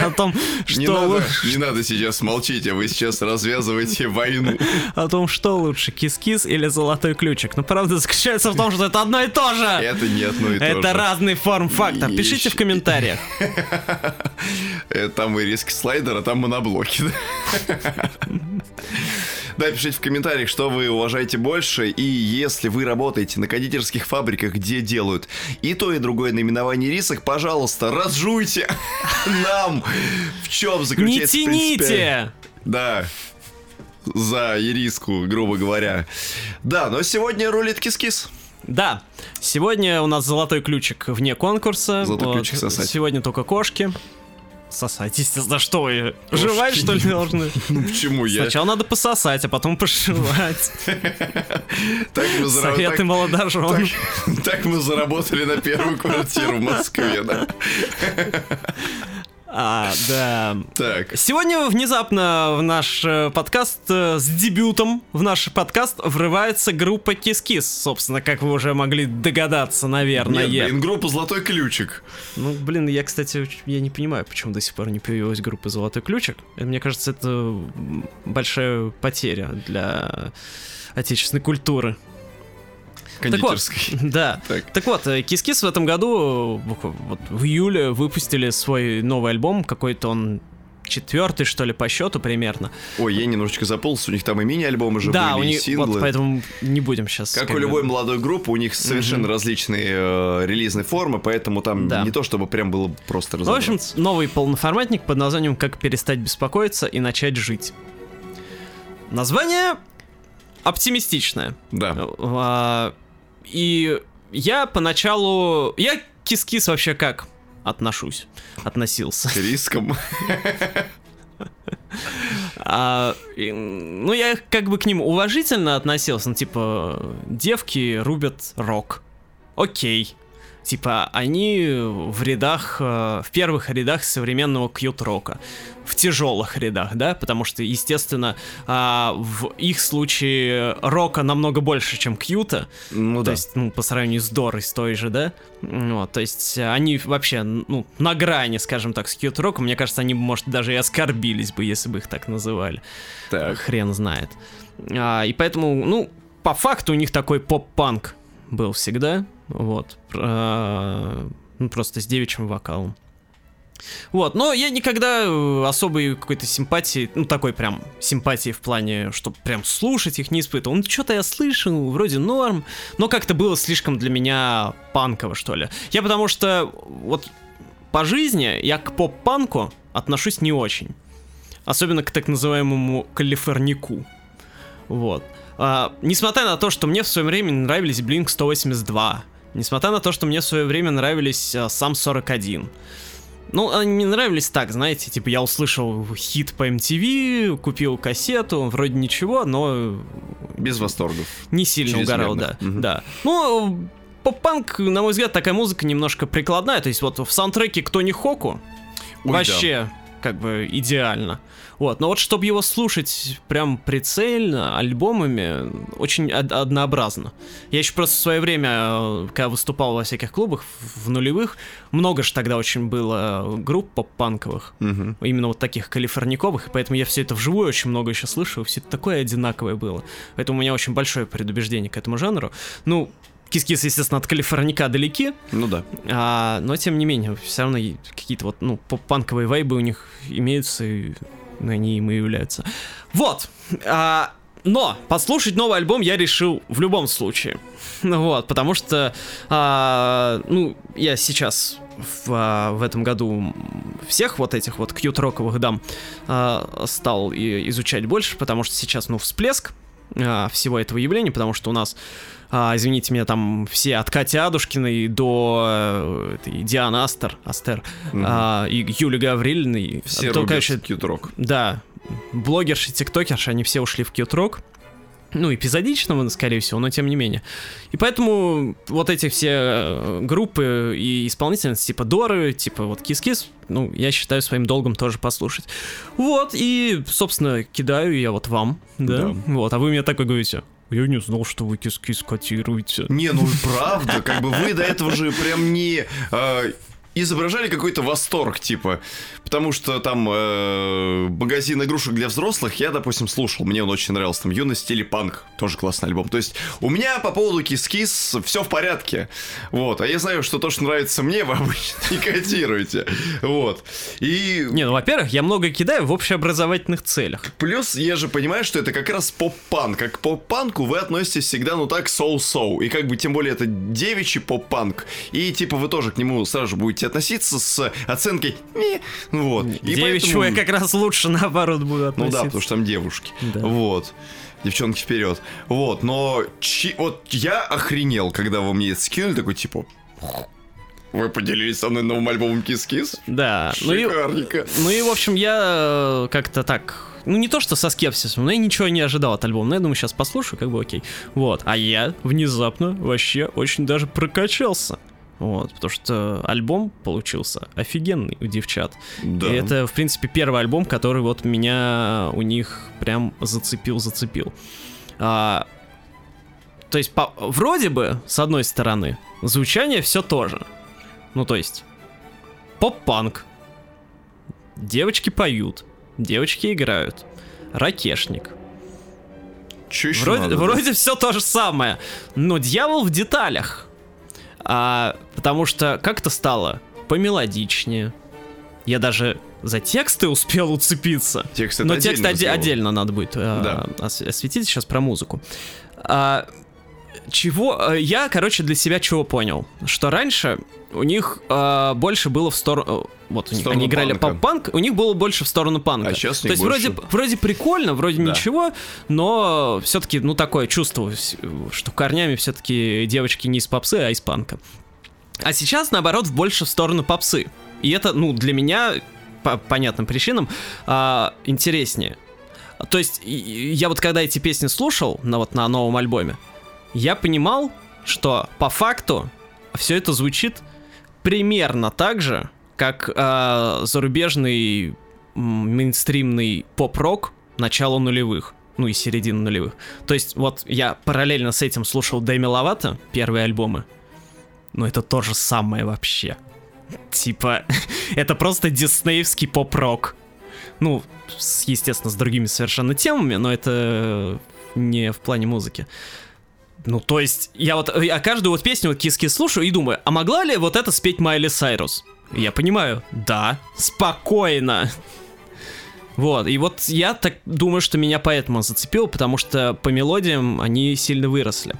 о том, Не что надо, лучше, не надо сейчас молчить, а вы сейчас развязываете войну. о том, что лучше, кис-кис или золотой ключик. Но правда заключается в том, что это одно и то же. Это не одно и то Это же. разный форм-фактор. Пишите в комментариях. Э, Там и риски слайдер, а там моноблоки. да. Пишите в комментариях, что вы уважаете больше, и если вы работаете на кондитерских фабриках, где делают и то, и другое наименование рисок, пожалуйста, разжуйте нам, в чем Не заключается принципиаль- тяните! Да, за ириску, грубо говоря. Да, но сегодня рулит кис-кис. Да, сегодня у нас золотой ключик вне конкурса. Золотой ключик сосать. Сегодня только кошки. Сосать, естественно, что вы? Жевать, что ли, должны? Ну почему я? Сначала надо пососать, а потом пожевать. Советы молодожен. так мы заработали на первую квартиру в Москве, да. А, да. Так, Сегодня внезапно в наш э, подкаст э, с дебютом в наш подкаст врывается группа Кис-Кис, собственно, как вы уже могли догадаться, наверное. нет, блин, группа «Золотой ключик». Ну, блин, я, кстати, я не понимаю, почему до сих пор не появилась группа «Золотой ключик». Мне кажется, это большая потеря для отечественной культуры. Кондитерской. Да. Так. Так вот, э, Кис-Кис в этом году, э, вот в июле, выпустили свой новый альбом, какой-то он четвертый, что ли, по счету примерно. Ой, я немножечко заполз, у них там и мини-альбомы же да, были, у и них, синглы. вот поэтому не будем сейчас... Как у любой молодой группы, у них совершенно различные э, релизные формы, поэтому там Да. не то, чтобы прям было просто Ну, в общем, новый полноформатник под названием «Как перестать беспокоиться и начать жить». Название оптимистичное. Да. А, И я поначалу... Я кис-кис вообще как отношусь? Относился. К рискам. А, и, ну, я как бы к ним уважительно относился. Ну, типа, девки рубят рок. Окей. Типа, они в рядах, э, в первых рядах современного кьют-рока. В тяжелых рядах, да? Потому что, естественно, а, в их случае рока намного больше, чем кьюта. Ну то да. есть, ну, по сравнению с Дорой, с той же, да? Вот, то есть, они вообще, ну, на грани, скажем так, с кьют-роком. Мне кажется, они, может, даже и оскорбились бы, если бы их так называли. Так. Хрен знает. А, и поэтому, ну, по факту у них такой поп-панк был всегда. Вот. Про- ну, просто с девичьим вокалом. Вот, но я никогда э, особой какой-то симпатии, ну такой прям симпатии в плане, чтобы прям слушать их не испытывал. Ну что-то я слышал, вроде норм, но как-то было слишком для меня панково, что ли. Я потому что вот по жизни я к поп-панку отношусь не очень. Особенно к так называемому калифорнику. Вот. А, несмотря на то, что мне в свое время нравились Blink 182, несмотря на то, что мне в свое время нравились а, сам 41. Ну, они мне нравились так, знаете, типа я услышал хит по MTV, купил кассету, вроде ничего, но Без восторгов. не сильно угорал, да. Мгм. Да. Ну, поп-панк, на мой взгляд, такая музыка немножко прикладная. То есть вот в саундтреке «Кто не Хоку» Ой, вообще как бы идеально. Вот, но вот чтобы его слушать прям прицельно, альбомами, очень од- однообразно. Я еще просто в свое время, э, когда выступал во всяких клубах в нулевых, много же тогда очень было групп поп-панковых, Мгм. именно вот таких калифорниковых, и поэтому я все это вживую очень много еще слышал, все это такое одинаковое было. Поэтому у меня очень большое предубеждение к этому жанру. Ну, Кис-Кис, естественно, от калифорника далеки, Ну да. а, но тем не менее, все равно какие-то вот, ну, поп-панковые вайбы у них имеются, и ну, они им и являются. Вот. а, но послушать новый альбом я решил в любом случае. Вот, потому что, а, ну, я сейчас в, а, в этом году всех вот этих вот кьют-роковых дам а, стал и, изучать больше, потому что сейчас, ну, всплеск а, всего этого явления, потому что у нас а, извините меня, там все от Кати Адушкиной до э, этой, Дианы Астер, Астер, Мгм. а, и Юли Гаврилиной. Все короче, cute rock. да, блогерши, тиктокерши, они все ушли в cute rock. Ну, эпизодично, скорее всего, но тем не менее. И поэтому вот эти все э, группы и исполнительницы типа Доры, типа вот Кис-Кис, ну, я считаю своим долгом тоже послушать. Вот, и, собственно, кидаю я вот вам, да, Да. вот, а вы мне такой говорите, я не знал, что вы Кис-Кис котируете. Не, ну правда, как бы вы до этого же прям не э, изображали какой-то восторг, типа, потому что там э, магазин игрушек для взрослых я, допустим, слушал, мне он очень нравился, там Юность в стиле Панк, тоже классный альбом. То есть у меня по поводу Кис-Кис все в порядке, вот, а я знаю, что то, что нравится мне, вы обычно не котируете, вот. И Не, ну, во-первых, я много кидаю в общеобразовательных целях. Плюс я же понимаю, что это как раз поп-панк. Как к поп-панку вы относитесь всегда, ну так, соу-соу. И как бы тем более это девичий поп-панк. И типа вы тоже к нему сразу же будете относиться с оценкой «не». Ну Вот. И Девичью я поэтому- как раз лучше наоборот буду Ну относиться. да, потому что там девушки. Да. Вот. Девчонки вперед. Вот, но чи- вот я охренел, когда вы мне это скинули, такой типа. Вы поделились со мной новым альбомом Кис-Кис? Да, ну и, Шикарненько. ну и, в общем, я э, как-то так... Ну, не то, что со скепсисом, но я ничего не ожидал от альбома. Но я думаю, сейчас послушаю, как бы окей. Вот. А я внезапно вообще очень даже прокачался. Вот, потому что альбом получился офигенный у девчат. Да. И это, в принципе, первый альбом, который вот меня у них прям зацепил-зацепил. А, то есть, по- вроде бы, с одной стороны, звучание все то же. Ну, то есть, поп-панк. Девочки поют, девочки играют. Ракешник. Чё еще Вроде, надо, да? вроде все то же самое, но дьявол в деталях. А, потому что как-то стало помелодичнее. Я даже за тексты успел уцепиться. Текст Но текст оде- отдельно надо будет э, Да. ос- осветить сейчас про музыку. А, чего э, я, короче, для себя чего понял, что раньше у них э, больше было в сторону, вот у них, они играли поп-панк, у них было больше в сторону панка. А у То есть вроде больше- вроде прикольно, вроде Да. ничего, но все-таки ну такое чувство, что корнями все-таки девочки не из попсы, а из панка. А сейчас наоборот больше в сторону попсы. И это, ну, для меня по понятным причинам а, интереснее. То есть, я вот когда эти песни слушал на, вот, на новом альбоме, я понимал, что по факту все это звучит примерно так же, как а, зарубежный мейнстримный поп-рок начала нулевых. Ну и середины нулевых. То есть, вот я параллельно с этим слушал Дэми Ловато, первые альбомы. Но это то же самое вообще. Типа, это просто диснеевский поп-рок. Ну, с- естественно, с другими совершенно темами, но это не в плане музыки. Ну, то есть, я вот, я каждую вот песню вот киски слушаю и думаю, а могла ли вот это спеть Майли Сайрус? Я понимаю, да, спокойно. Вот, и вот я так думаю, что меня поэтому зацепило, потому что по мелодиям они сильно выросли.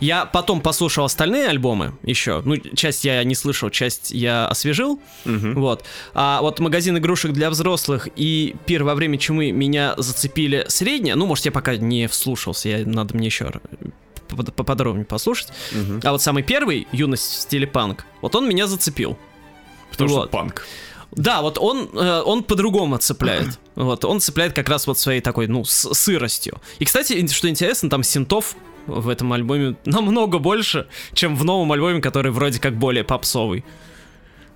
Я потом послушал остальные альбомы еще. Ну, часть я не слышал, часть я освежил. Мгм. Вот. А вот магазин игрушек для взрослых и пир во время чумы меня зацепили среднее. Ну, может, я пока не вслушался, я, надо мне еще поп- поподробнее послушать. Мгм. А вот самый первый, юность в стиле панк, вот он меня зацепил. Потому что Вот. панк. Да, вот он, э, он по-другому цепляет. Вот, он цепляет как раз вот своей такой, ну, с- сыростью. И, кстати, что интересно, там синтов в этом альбоме намного больше, чем в новом альбоме, который вроде как более попсовый.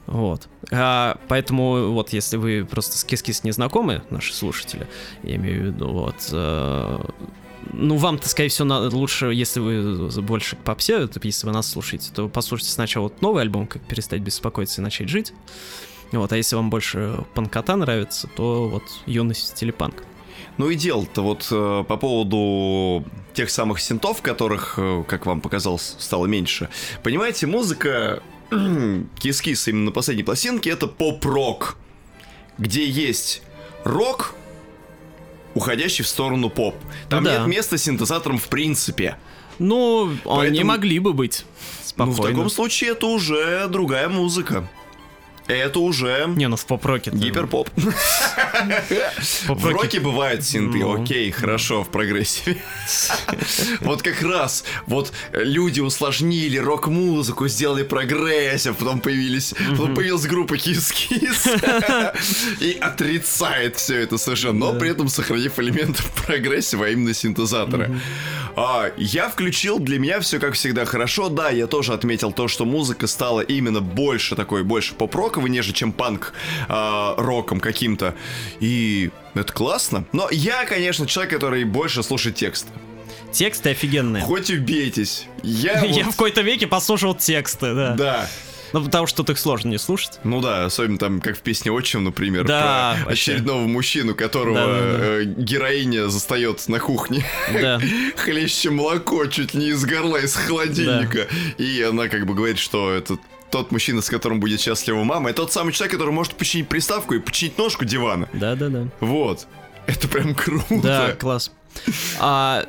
Вот. А, поэтому, вот, если вы просто с Кис-Кис не знакомы, наши слушатели, я имею в виду, вот, э, ну, вам-то, скорее всего, надо лучше, если вы больше к попсе, если вы нас слушаете, то послушайте сначала вот новый альбом, как перестать беспокоиться и начать жить. Вот, а если вам больше панкота нравится, то вот юность в панк. Ну и дело-то вот э, по поводу тех самых синтов, которых, э, как вам показалось, стало меньше. Понимаете, музыка Кис-Кис именно на последней пластинке это поп-рок, где есть рок, уходящий в сторону поп. Там Ну да. нет места синтезаторам в принципе. Ну, они Поэтому- могли бы быть. Ну, в Спокойно. таком случае это уже другая музыка. Это уже Не, ну в поп-роке. гиперпоп. В роке бывают синты, Ну. окей, хорошо, в прогрессиве. Вот как раз, вот люди усложнили рок-музыку, сделали прогрессив, потом появились, потом появилась группа Кис-Кис и отрицает все это совершенно, но при этом сохранив элементы прогрессива, а именно синтезатора. А, я включил, для меня все как всегда хорошо, да, я тоже отметил то, что музыка стала именно больше такой, больше поп-роковой, нежели чем панк а, роком каким-то. И это классно. Но я, конечно, человек, который больше слушает текст. Тексты офигенные. Хоть убейтесь. Я, Я в вот- какой-то веке послушал тексты, да. Да. Ну, потому что тут их сложно не слушать. Ну да, особенно там, как в песне «Отчим», например, Да, про вообще. очередного мужчину, которого Да-да-да. э, героиня застает на кухне. Да. хлеще молоко чуть не из горла, из холодильника. И она как бы говорит, что это тот мужчина, с которым будет счастлива мама, это тот самый человек, который может починить приставку и починить ножку дивана. Да, да, да. Вот. Это прям круто. Да, класс. А,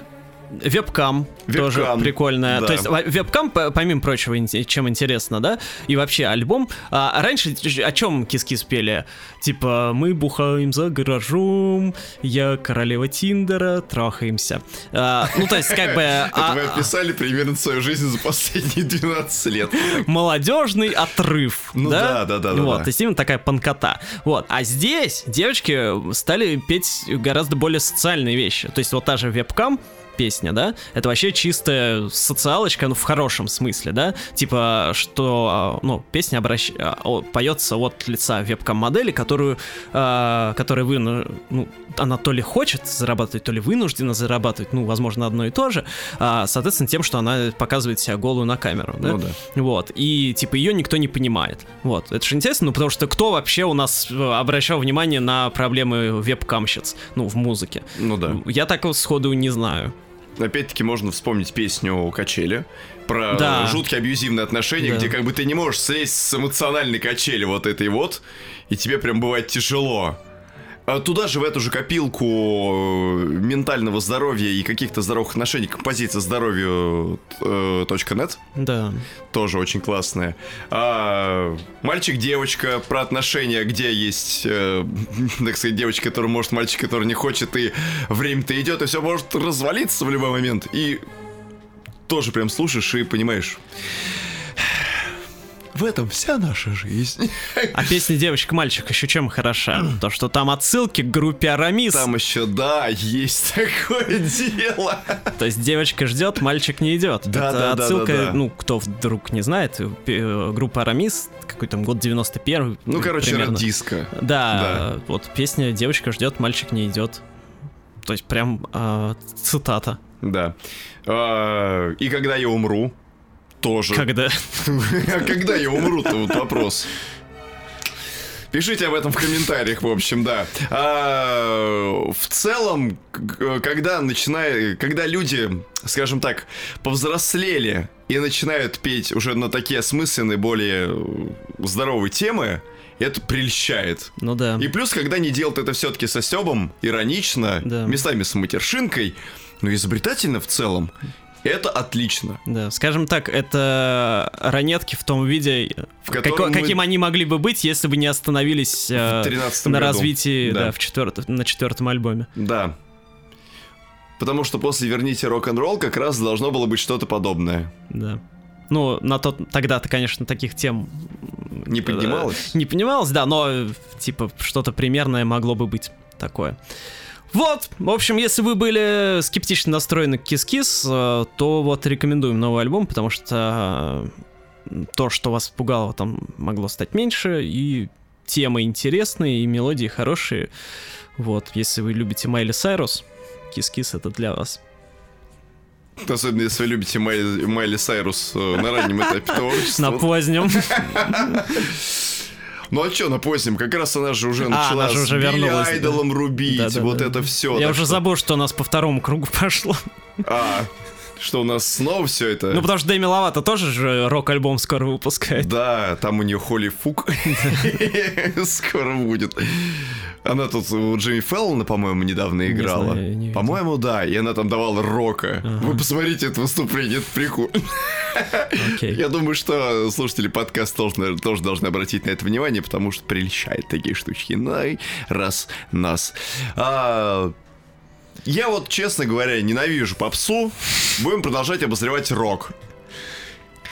Вебкам, тоже прикольная. да. То есть вебкам, по- помимо прочего, чем интересно, да, и вообще альбом. А, раньше о чем киски пели? Типа, мы бухаем за гаражом, я королева Тиндера, трахаемся. А, ну, то есть, как бы... Это а- вы описали примерно свою жизнь за последние 12 лет. молодежный отрыв. Ну да, да, да, Вот, то есть именно такая панкота. Вот, а здесь девочки стали петь гораздо более социальные вещи. То есть вот та же вебкам песня, да, это вообще чистая социалочка, ну, в хорошем смысле, да, типа, что, а, ну, песня обращ... а, поется от лица вебкам-модели, которую, а, которая вы, ну, она то ли хочет зарабатывать, то ли вынуждена зарабатывать, ну, возможно, одно и то же, а, соответственно, тем, что она показывает себя голую на камеру, да? Ну да. Вот, и типа ее никто не понимает. Вот, это же интересно, ну потому что кто вообще у нас э, обращал внимание на проблемы вебкамщиц, ну, в музыке? Ну да. Я так сходу не знаю. Опять-таки можно вспомнить песню «Качели» про Да. жуткие абьюзивные отношения, Да. где как бы ты не можешь слезть с эмоциональной качели вот этой вот, и тебе прям бывает тяжело. А Туда же, в эту же копилку э, ментального здоровья и каких-то здоровых отношений композиция здоровью э, Да. тоже очень классная. А, Мальчик-девочка про отношения, где есть, э, так сказать, девочка, которая может, мальчик, который не хочет, и время-то идет, и все может развалиться в любой момент. И тоже прям слушаешь и понимаешь. В этом вся наша жизнь. А песня «Девочка-мальчик» еще чем хороша? То, что там отсылки к группе Арамис. Там еще, да, есть такое дело. То есть девочка ждет, мальчик не идет. Да, Это да, да, отсылка, да, да. ну, кто вдруг не знает, э, группа Арамис, какой там год 91 Ну, короче, примерно. радиска. Да, вот песня «Девочка ждет, мальчик не идет». То есть прям а, цитата. Да. А, И когда я умру, тоже. Когда... А когда я умру-то, вот вопрос. Пишите об этом в комментариях, в общем, да. А, в целом, когда начинает, когда люди, скажем так, повзрослели и начинают петь уже на такие осмысленные, более здоровые темы, это прельщает. Ну да. И плюс, когда они делают это все-таки со стебом, иронично, Да. местами с матершинкой, но изобретательно в целом, это отлично. Да, скажем так, это ранетки в том виде, В котором мы- каким они могли бы быть, если бы не остановились э, В 13 на году. развитии, Да. да, в четвертом, на четвертом альбоме. Да. Потому что после «Верните рок-н-ролл» как раз должно было быть что-то подобное. Да. Ну, на тот, тогда-то, конечно, таких тем... Не э, поднималось? Не поднималось, да, но, э, типа, что-то примерное могло бы быть такое. Вот, в общем, если вы были скептично настроены к Кис-Кис, э, то вот рекомендуем новый альбом, потому что э, то, что вас пугало, там могло стать меньше, и темы интересные, и мелодии хорошие. Вот, если вы любите Майли Сайрус, Кис-Кис это для вас. Особенно если вы любите Майли, Майли Сайрус э, на раннем этапе творчества. На позднем. Ну а что на? Как раз она же уже А, начала же с уже Билли вернулась, да. Айдолом рубить, Да-да-да. вот это все. Я уже забыл, что у нас по второму кругу пошло. А, что у нас снова все это... Ну, потому что Дэми Ловато тоже же рок-альбом скоро выпускает. Да, там у нее Холли Фук скоро будет. Она тут у Джимми Феллона, по-моему, недавно играла. По-моему, да, и она там давала рока. Вы посмотрите это выступление, это прикольно. Я думаю, что слушатели подкаста тоже, тоже должны обратить на это внимание, потому что прельщает такие штучки. Ну раз нас. А, я вот, честно говоря, ненавижу попсу. Будем продолжать обозревать рок.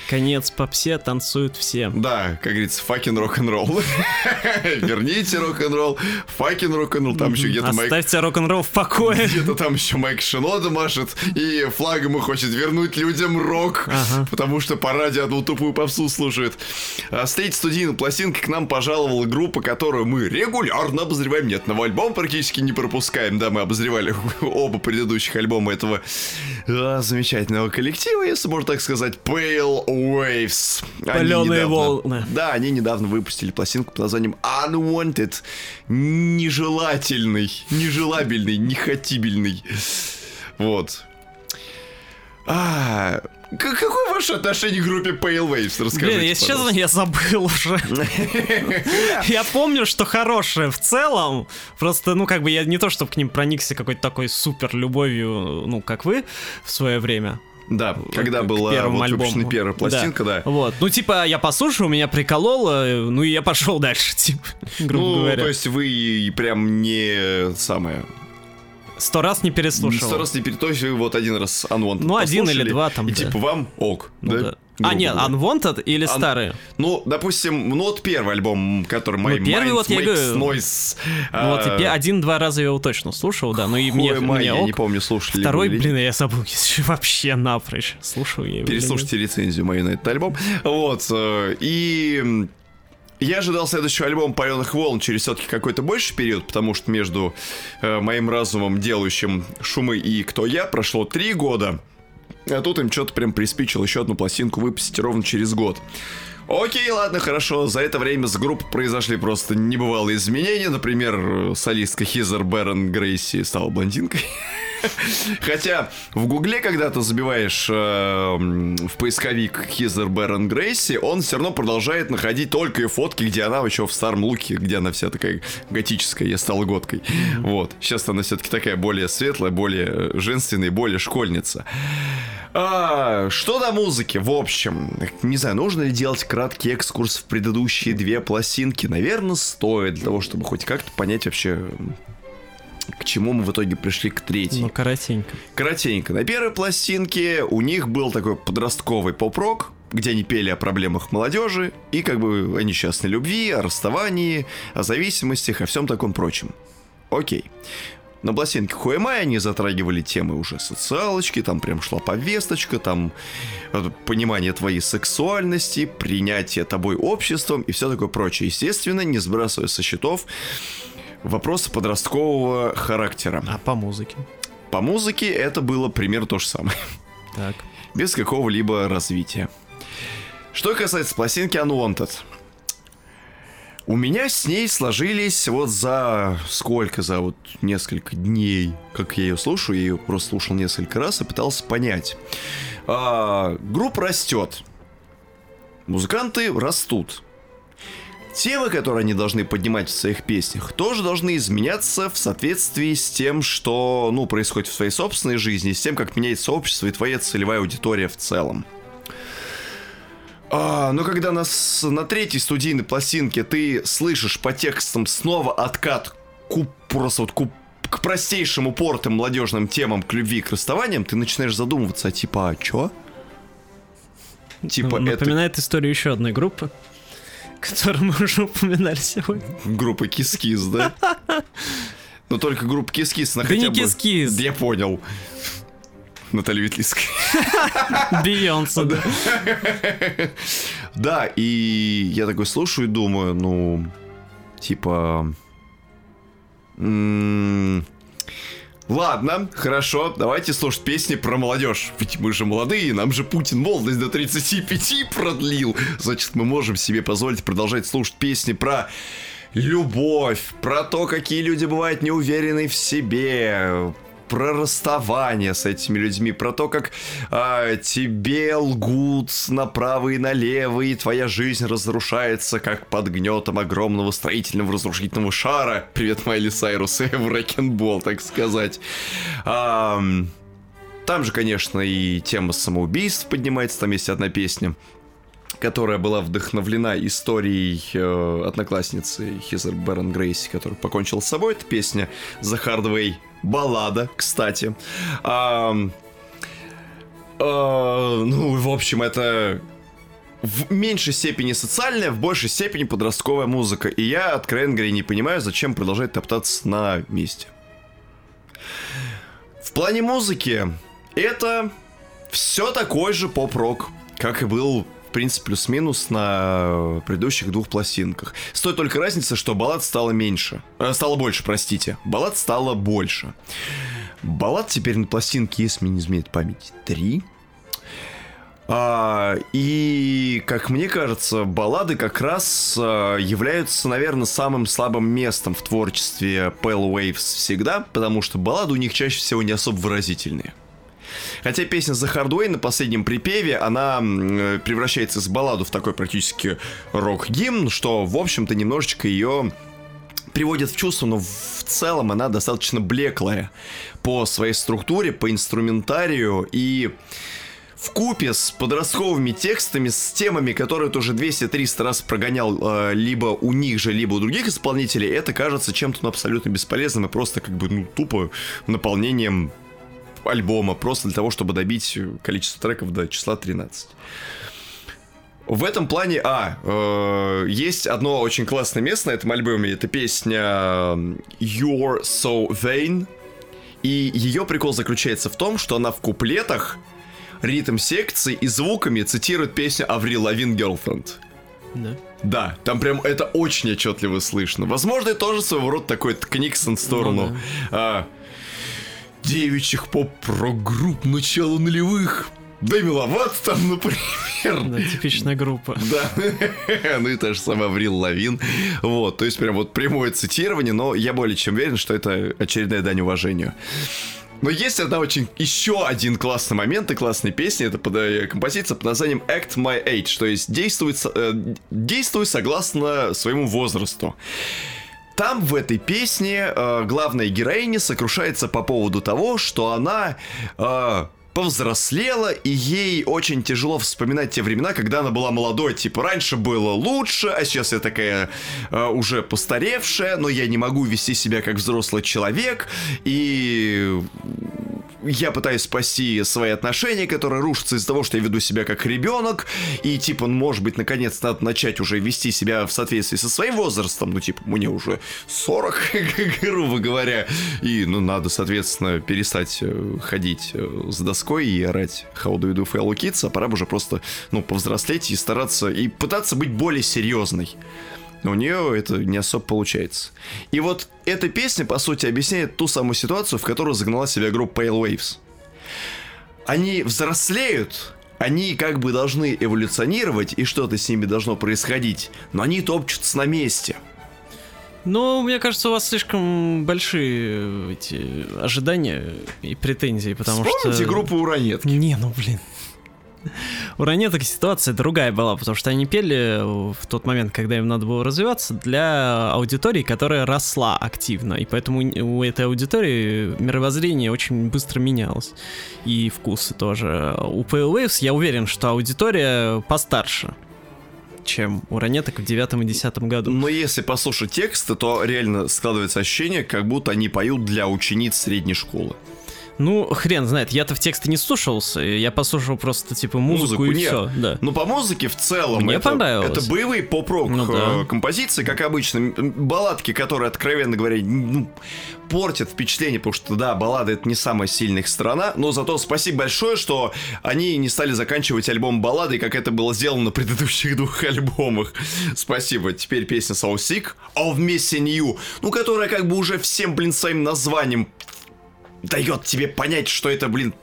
Конец попсе, танцуют все. Да, как говорится, факин рок-н-ролл. Верните рок-н-ролл, факин рок-н-ролл, там еще где-то Майк... Оставьте рок-н-ролл в покое. Где-то там еще Майк Шинода машет, и флагом и хочет вернуть людям рок, ага. потому что по радио одну тупую попсу слушают. А с третьей студийной пластинки к нам пожаловала группа, которую мы регулярно обозреваем. Нет, новый альбом практически не пропускаем. Да, мы обозревали оба предыдущих альбома этого а, замечательного коллектива, если можно так сказать, Pale Waves. Паленые волны. Да, они недавно выпустили пластинку под названием Unwanted. Нежелательный, нежелабельный, нехотибельный. Вот. А, Какое ваше отношение к группе Pale Waves? Расскажите, Блин, если честно, я забыл уже. Я помню, что хорошее в целом. Просто, ну, как бы я не то, чтобы к ним проникся какой-то такой супер любовью, ну, как вы в свое время. Да, когда была вот выпущена первая пластинка, да. да. Вот. Ну, типа, я послушал, меня прикололо, ну и я пошел дальше, типа, грубо ну, говоря. то есть вы прям не самое Сто раз не переслушал. Сто раз не переслушал, вот один раз Unwanted Ну, один или два там, И да. типа вам ок, ну, да? да. А, нет, Unwanted или Un... старые? Ну, допустим, ну вот первый альбом, который My ну, первый Mind вот я говорю, Noise. Ну вот и один-два раза я его точно слушал, да, ну и мне, май, мне я не помню, слушали Второй, блин, я забыл, вообще напрочь слушал я его. Переслушайте рецензию мою на этот альбом. Вот, э, и я ожидал следующего альбома «Паленых волн» через все-таки какой-то больший период, потому что между э, моим разумом, делающим шумы, и «Кто я» прошло три года. А тут им что-то прям приспичило еще одну пластинку выпустить ровно через год. Окей, ладно, хорошо. За это время с группы произошли просто небывалые изменения. Например, солистка Хизер Бэрон Грейси стала блондинкой. Хотя в Гугле, когда ты забиваешь э, в поисковик Хизер Бэрон Грейси, он все равно продолжает находить только и фотки, где она еще в старом луке, где она вся такая готическая, я стала готкой. Вот. Сейчас она все-таки такая более светлая, более женственная, более школьница. А, что до музыки, в общем, не знаю, нужно ли делать краткий экскурс в предыдущие две пластинки? Наверное, стоит для того, чтобы хоть как-то понять вообще, к чему мы в итоге пришли к третьей. Ну, коротенько. Коротенько. На первой пластинке у них был такой подростковый поп-рок, где они пели о проблемах молодежи и как бы о несчастной любви, о расставании, о зависимостях, о всем таком прочем. Окей. На пластинке Хуэмай они затрагивали темы уже социалочки, там прям шла повесточка, там э, понимание твоей сексуальности, принятие тобой обществом и все такое прочее. Естественно, не сбрасывая со счетов вопросы подросткового характера. А по музыке? По музыке это было примерно то же самое. Так. Без какого-либо развития. Что касается пластинки Unwanted. У меня с ней сложились вот за сколько, за вот несколько дней, как я ее слушаю, я ее просто слушал несколько раз и пытался понять. А, группа растет, музыканты растут. Темы, которые они должны поднимать в своих песнях, тоже должны изменяться в соответствии с тем, что, ну, происходит в своей собственной жизни, с тем, как меняется общество и твоя целевая аудитория в целом. А, но когда нас на третьей студийной пластинке ты слышишь по текстам снова откат к, просто вот к, к простейшим упортым молодежным темам, к любви, к расставаниям, ты начинаешь задумываться, а типа, а чё? Типа ну, это... Напоминает историю еще одной группы, которую мы уже упоминали сегодня. Группа Кискиз, да? Но только группа Кискиз, на да хотя не бы... Кискиз. Я понял. Наталья Ветлицкая. Бейонсе, да. Да, и я такой слушаю и думаю, ну, типа... Ладно, хорошо, давайте слушать песни про молодежь. Ведь мы же молодые, нам же Путин молодость до 35 продлил. Значит, мы можем себе позволить продолжать слушать песни про любовь, про то, какие люди бывают неуверены в себе, про расставание с этими людьми, про то, как а, тебе лгут направо и налево, и твоя жизнь разрушается, как под гнетом огромного строительного разрушительного шара. Привет, Майли Сайрус, в Рэкенбол, так сказать. А, там же, конечно, и тема самоубийств поднимается, там есть одна песня которая была вдохновлена историей э, одноклассницы Хизер Бэрон Грейси, которая покончила с собой. Это песня The Hard Way, баллада, кстати. А, а, ну, в общем, это в меньшей степени социальная, в большей степени подростковая музыка. И я, откровенно говоря, не понимаю, зачем продолжать топтаться на месте. В плане музыки это все такой же поп-рок, как и был в принципе, плюс-минус на предыдущих двух пластинках. Стоит только разница, что баллад стало меньше. Э, стало больше, простите. Баллад стало больше. Баллад теперь на пластинке, если мне не изменит память, три. А, и, как мне кажется, баллады как раз а, являются, наверное, самым слабым местом в творчестве Pale Waves всегда, потому что баллады у них чаще всего не особо выразительные. Хотя песня Hard Way на последнем припеве, она превращается из балладу в такой практически рок-гимн, что, в общем-то, немножечко ее приводит в чувство, но в целом она достаточно блеклая по своей структуре, по инструментарию и в купе с подростковыми текстами, с темами, которые ты уже 200-300 раз прогонял э, либо у них же, либо у других исполнителей, это кажется чем-то ну, абсолютно бесполезным и просто как бы ну, тупо наполнением альбома, просто для того, чтобы добить количество треков до числа 13. В этом плане, а, э, есть одно очень классное место на этом альбоме, это песня You're So Vain, и ее прикол заключается в том, что она в куплетах ритм секции и звуками цитирует песню Аврил Лавин Girlfriend. Да. Да, там прям это очень отчетливо слышно. Возможно, это тоже своего рода такой книксон в сторону. Ну, да. а, девичьих поп-рок-групп начала нулевых. Да миловат там, например. Да, типичная группа. Да. ну и та же самая Аврил Лавин. Вот, то есть прям вот прямое цитирование, но я более чем уверен, что это очередная дань уважению. Но есть одна очень... Еще один классный момент и классная песня. Это под, э, композиция под названием Act My Age. То есть действует, э, действуй согласно своему возрасту. Там в этой песне э, главная героиня сокрушается по поводу того, что она э, повзрослела, и ей очень тяжело вспоминать те времена, когда она была молодой. Типа, раньше было лучше, а сейчас я такая э, уже постаревшая, но я не могу вести себя как взрослый человек, и я пытаюсь спасти свои отношения, которые рушатся из-за того, что я веду себя как ребенок, и, типа, может быть, наконец надо начать уже вести себя в соответствии со своим возрастом, ну, типа, мне уже 40, грубо говоря, и, ну, надо, соответственно, перестать э, ходить э, с доской и орать How do you do fellow kids, а пора бы уже просто, ну, повзрослеть и стараться, и пытаться быть более серьезной. но у нее это не особо получается. И вот эта песня, по сути, объясняет ту самую ситуацию, в которую загнала себя группа Pale Waves. Они взрослеют, они как бы должны эволюционировать, и что-то с ними должно происходить, но они топчутся на месте. Ну, мне кажется, у вас слишком большие эти ожидания и претензии, потому Вспомните что... группу Уранетки. Не, ну блин. У ранеток ситуация другая была, потому что они пели в тот момент, когда им надо было развиваться, для аудитории, которая росла активно. И поэтому у этой аудитории мировоззрение очень быстро менялось. И вкусы тоже. У Pale Waves я уверен, что аудитория постарше чем у ранеток в девятом и десятом году. Но если послушать тексты, то реально складывается ощущение, как будто они поют для учениц средней школы. Ну, хрен знает, я-то в тексты не слушался, я послушал просто, типа, музыку, музыку и нет. все. Да. Ну, по музыке в целом Мне это, понравилось. это боевые поп-рок ну, да. Э, композиции, как обычно. Балладки, которые, откровенно говоря, ну, портят впечатление, потому что, да, баллады это не самая сильная их сторона, но зато спасибо большое, что они не стали заканчивать альбом баллады, как это было сделано на предыдущих двух альбомах. Спасибо. Теперь песня So Sick of Missing You, ну, которая как бы уже всем, блин, своим названием дает тебе понять, что это, блин,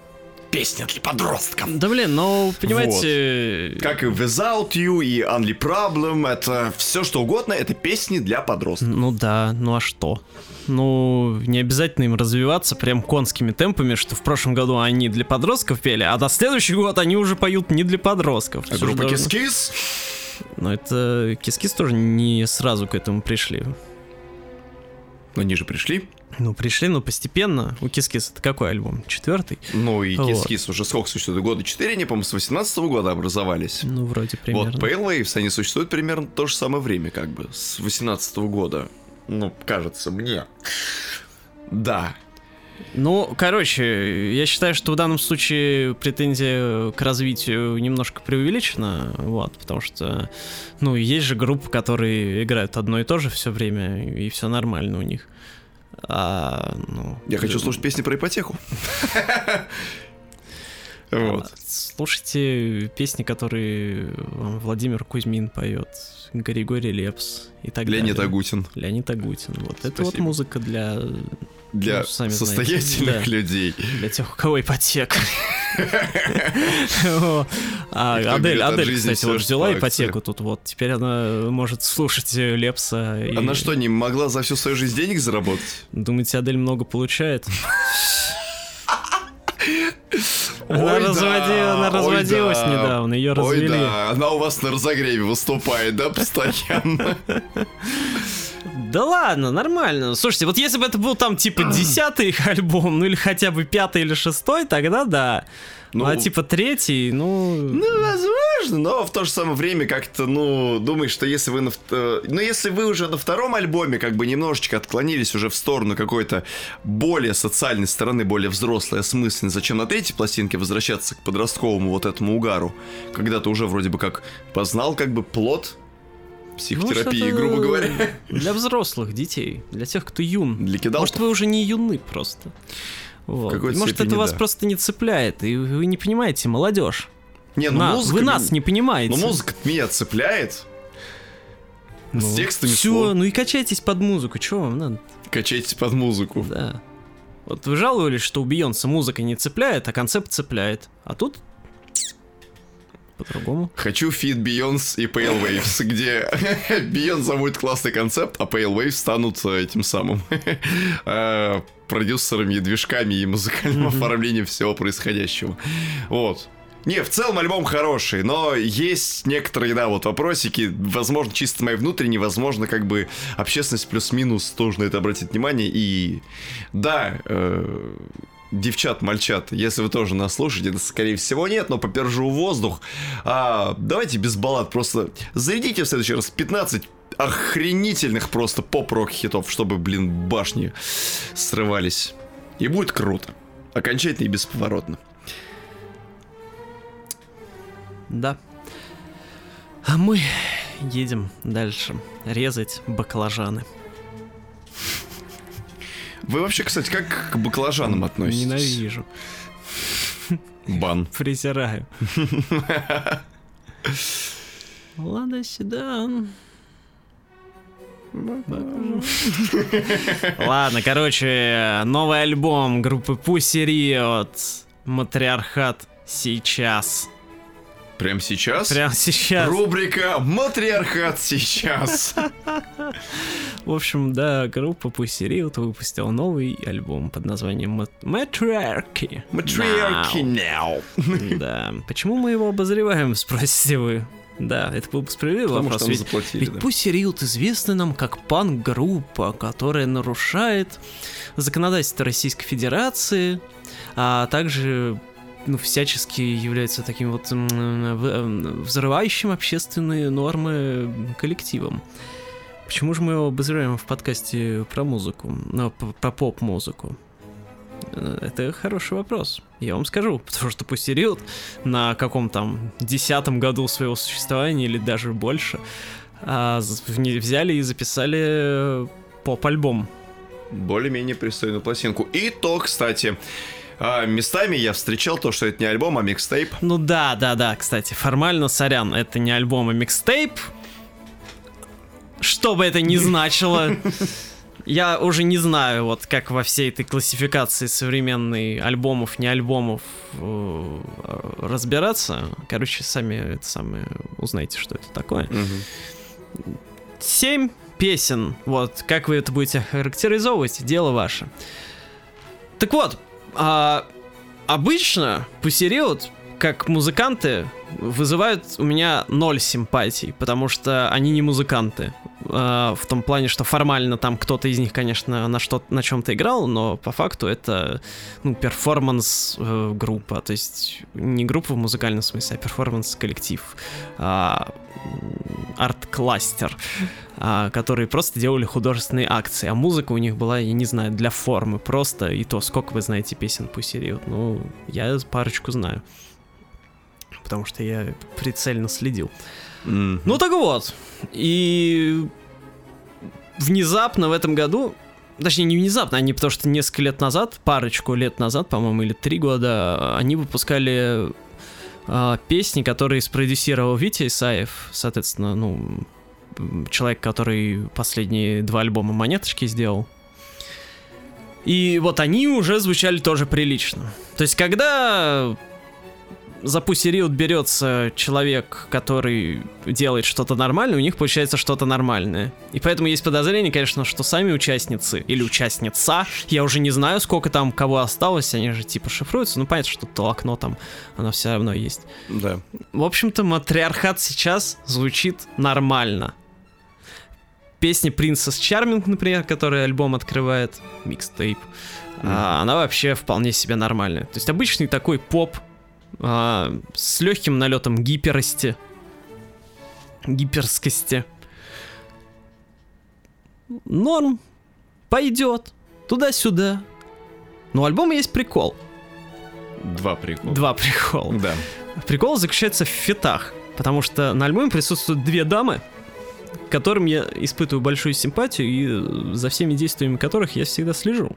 песня для подростков. Да блин, ну, понимаете... Как и Without You и Only Problem, это все что угодно, это песни для подростков. Ну да, ну а что? Ну, не обязательно им развиваться прям конскими темпами, что в прошлом году они для подростков пели, а до следующего года они уже поют не для подростков. А группа Кис-Кис? Ну, это Кис-Кис тоже не сразу к этому пришли. Но они же пришли. Ну, пришли, но постепенно. У Кис-Кис это какой альбом? Четвертый? Ну, и Кис-Кис уже сколько существует? Года четыре, они, по-моему, с 18 -го года образовались. Ну, вроде примерно. Вот, Pale Waves, они существуют примерно то же самое время, как бы, с 18 -го года. Ну, кажется мне. Да. Ну, короче, я считаю, что в данном случае претензия к развитию немножко преувеличена, вот, потому что, ну, есть же группы, которые играют одно и то же все время, и все нормально у них. А, ну, я хочу слушать песни про ипотеку. Вот. Слушайте песни, которые Владимир Кузьмин поет, Григорий Лепс и так Леонид далее. Агутин. Леонид Агутин. Вот Спасибо. это вот музыка для для ну, состоятельных знаете, людей. Для тех, у кого ипотека. А Адель, Адель, кстати, вот взяла ипотеку тут вот. Теперь она может слушать Лепса. Она что, не могла за всю свою жизнь денег заработать? Думаете, Адель много получает? Она, Ой, разводи, да, она разводилась да. недавно, ее развели. Ой, да, она у вас на разогреве выступает, да, постоянно? Да ладно, нормально. Слушайте, вот если бы это был там типа десятый их альбом, ну или хотя бы пятый или шестой, тогда да. Ну, а типа третий, ну... Ну, возможно, но в то же самое время как-то, ну, думаешь, что если вы на... Ну, если вы уже на втором альбоме как бы немножечко отклонились уже в сторону какой-то более социальной стороны, более взрослой, осмысленной, зачем на третьей пластинке возвращаться к подростковому вот этому угару, когда ты уже вроде бы как познал как бы плод психотерапии, ну, грубо говоря. Для взрослых детей, для тех, кто юн. Для кидалков. Может, вы уже не юны просто. Вот. Может, это вас да. просто не цепляет, и вы не понимаете, молодежь. Не, ну На, музыка... Вы нас не понимаете. Ну музыка меня цепляет. Ну, с текстами Все, слов. ну и качайтесь под музыку, чего вам надо? Качайтесь под музыку. Да. Вот вы жаловались, что у Бейонсе музыка не цепляет, а концепт цепляет. А тут по-другому. Хочу feat Beyonce и Pale Waves, где Beyonce будет классный концепт, а Pale Waves станут этим самым э, продюсерами, движками и музыкальным оформлением всего происходящего. Вот. Не, в целом альбом хороший, но есть некоторые, да, вот вопросики, возможно, чисто мои внутренние, возможно, как бы общественность плюс-минус тоже на это обратит внимание, и да, э, девчат, мальчат, если вы тоже нас слушаете, это скорее всего нет, но попержу воздух. А, давайте без баллад, просто зарядите в следующий раз 15 охренительных просто поп-рок хитов, чтобы, блин, башни срывались. И будет круто. Окончательно и бесповоротно. Да. А мы едем дальше резать баклажаны. Вы вообще, кстати, как к баклажанам относитесь? Ненавижу. Бан. Презираю. Лада Седан. Ладно, короче, новый альбом группы Pussy Riot Матриархат сейчас. Прям сейчас? Прям сейчас. Рубрика «Матриархат сейчас». В общем, да, группа Pussy Riot выпустила новый альбом под названием Matriarchy. Matriarchy Now. Да. Почему мы его обозреваем, спросите вы? Да, это был бы справедливый Потому вопрос. Что ведь, заплатили, ведь да. Pussy Riot известна нам как панк-группа, которая нарушает законодательство Российской Федерации, а также ну, всячески является таким вот взрывающим общественные нормы коллективом. Почему же мы его обозреваем в подкасте про музыку, ну, про поп-музыку? Это хороший вопрос. Я вам скажу, потому что Пустерилд на каком там десятом году своего существования или даже больше а, взяли и записали поп-альбом. Более-менее пристойную пластинку. И то, кстати, а, местами я встречал то, что это не альбом, а микстейп. Ну да, да, да, кстати, формально, сорян, это не альбом, а микстейп. Что бы это ни значило. Я уже не знаю, вот как во всей этой классификации современной альбомов, не альбомов э, разбираться. Короче, сами это самое узнаете, что это такое. Семь песен. Вот, как вы это будете характеризовывать, дело ваше. Так вот, а, обычно Пусериот, как музыканты, вызывают у меня ноль симпатий, потому что они не музыканты. А, в том плане, что формально там кто-то из них, конечно, на, что на чем-то играл, но по факту это ну, перформанс-группа. Э, то есть не группа в музыкальном смысле, а перформанс-коллектив. А, арт-кластер, а, которые просто делали художественные акции, а музыка у них была, я не знаю, для формы просто, и то, сколько вы знаете песен Pussy Riot, ну, я парочку знаю, потому что я прицельно следил. Mm-hmm. Ну так вот, и внезапно в этом году точнее, не внезапно, они потому что несколько лет назад, парочку лет назад, по-моему, или три года, они выпускали э, песни, которые спродюсировал Витя Исаев, соответственно, ну, человек, который последние два альбома «Монеточки» сделал. И вот они уже звучали тоже прилично. То есть, когда за Pussy берется человек, который делает что-то нормальное, у них получается что-то нормальное. И поэтому есть подозрение, конечно, что сами участницы или участница, я уже не знаю, сколько там кого осталось, они же типа шифруются, ну понятно, что то окно там, оно все равно есть. Да. В общем-то, матриархат сейчас звучит нормально. Песня Princess Charming, например, который альбом открывает, микстейп, mm. а, она вообще вполне себе нормальная. То есть обычный такой поп а, с легким налетом гиперости, гиперскости. Норм, пойдет, туда-сюда. Но у альбома есть прикол. Два прикола. Два прикола. Да. Прикол заключается в фитах, потому что на альбоме присутствуют две дамы, которым я испытываю большую симпатию и за всеми действиями которых я всегда слежу.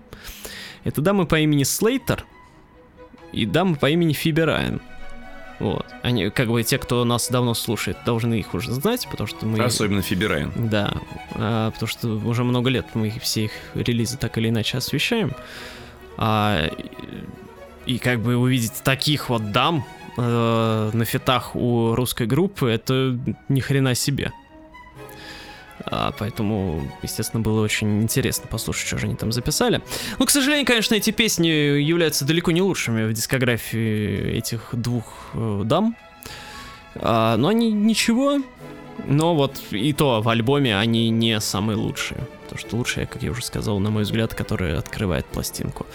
Это дамы по имени Слейтер — и дама по имени Фиби Райан. Вот. Они, как бы, те, кто нас давно слушает, должны их уже знать, потому что мы... Особенно Фиби Райан. Да, а, потому что уже много лет мы все их релизы так или иначе освещаем. А, и, и как бы увидеть таких вот дам э, на фитах у русской группы, это ни хрена себе. А, поэтому, естественно, было очень интересно послушать, что же они там записали. Ну, к сожалению, конечно, эти песни являются далеко не лучшими в дискографии этих двух э, дам. А, но они ничего. Но вот и то в альбоме они не самые лучшие. Потому что лучшие, как я уже сказал, на мой взгляд, который открывает пластинку.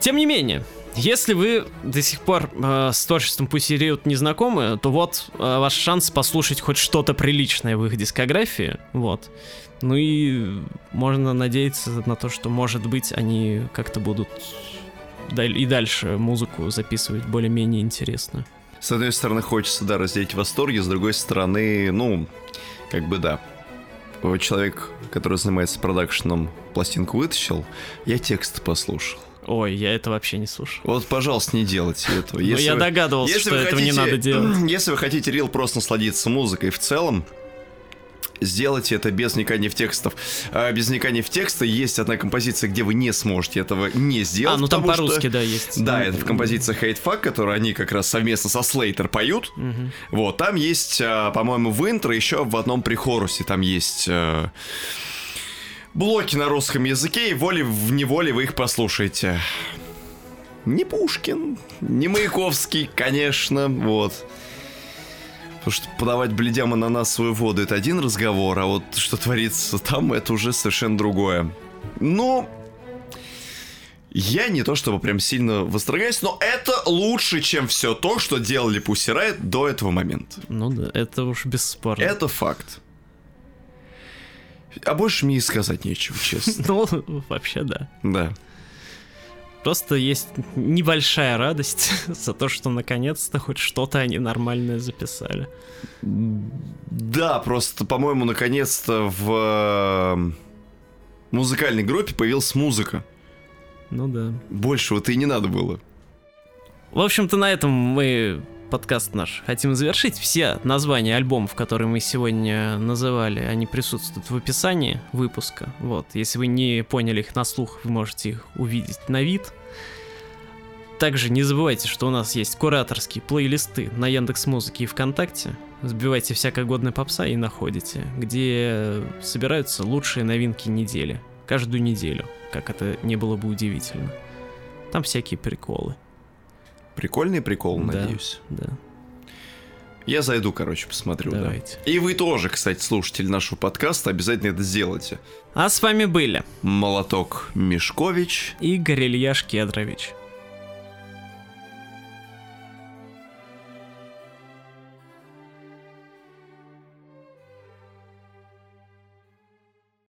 Тем не менее, если вы до сих пор э, с творчеством Pussy не знакомы, то вот э, ваш шанс послушать хоть что-то приличное в их дискографии. Вот. Ну и можно надеяться на то, что, может быть, они как-то будут и дальше музыку записывать более-менее интересно. С одной стороны, хочется, да, разделить восторги, с другой стороны, ну, как бы да. Человек, который занимается продакшеном, пластинку вытащил, я текст послушал. Ой, я это вообще не слушал. Вот, пожалуйста, не делайте этого. Ну, если я вы, догадывался, если что этого хотите, не надо делать. Если вы хотите, Рил, просто насладиться музыкой в целом, сделайте это без вникания в текстов. А без вникания в тексты есть одна композиция, где вы не сможете этого не сделать. А, ну там по-русски, да, есть. Да, это в композиции Hate Fuck, которую они как раз совместно со Слейтер поют. Угу. Вот, там есть, а, по-моему, в интро еще в одном прихорусе там есть а, блоки на русском языке, и волей в неволе вы их послушаете. Не Пушкин, не Маяковский, конечно, вот. Потому что подавать бледям ананасовую воду это один разговор, а вот что творится там, это уже совершенно другое. Но я не то чтобы прям сильно восторгаюсь, но это лучше, чем все то, что делали Riot до этого момента. Ну да, это уж бесспорно. Это факт. А больше мне и сказать нечего, честно. Ну, вообще да. Да. Просто есть небольшая радость за то, что наконец-то хоть что-то они нормальное записали. Да, просто, по-моему, наконец-то в э, музыкальной группе появилась музыка. Ну да. Большего-то и не надо было. В общем-то, на этом мы подкаст наш хотим завершить. Все названия альбомов, которые мы сегодня называли, они присутствуют в описании выпуска. Вот, если вы не поняли их на слух, вы можете их увидеть на вид. Также не забывайте, что у нас есть кураторские плейлисты на Яндекс Музыке и ВКонтакте. Сбивайте всякое годное попса и находите, где собираются лучшие новинки недели. Каждую неделю, как это не было бы удивительно. Там всякие приколы. Прикольный прикол, Да. надеюсь. Да, Я зайду, короче, посмотрю, да. давайте. И вы тоже, кстати, слушатель нашего подкаста, обязательно это сделайте. А с вами были Молоток Мешкович. Игорь Ильяш Кедрович.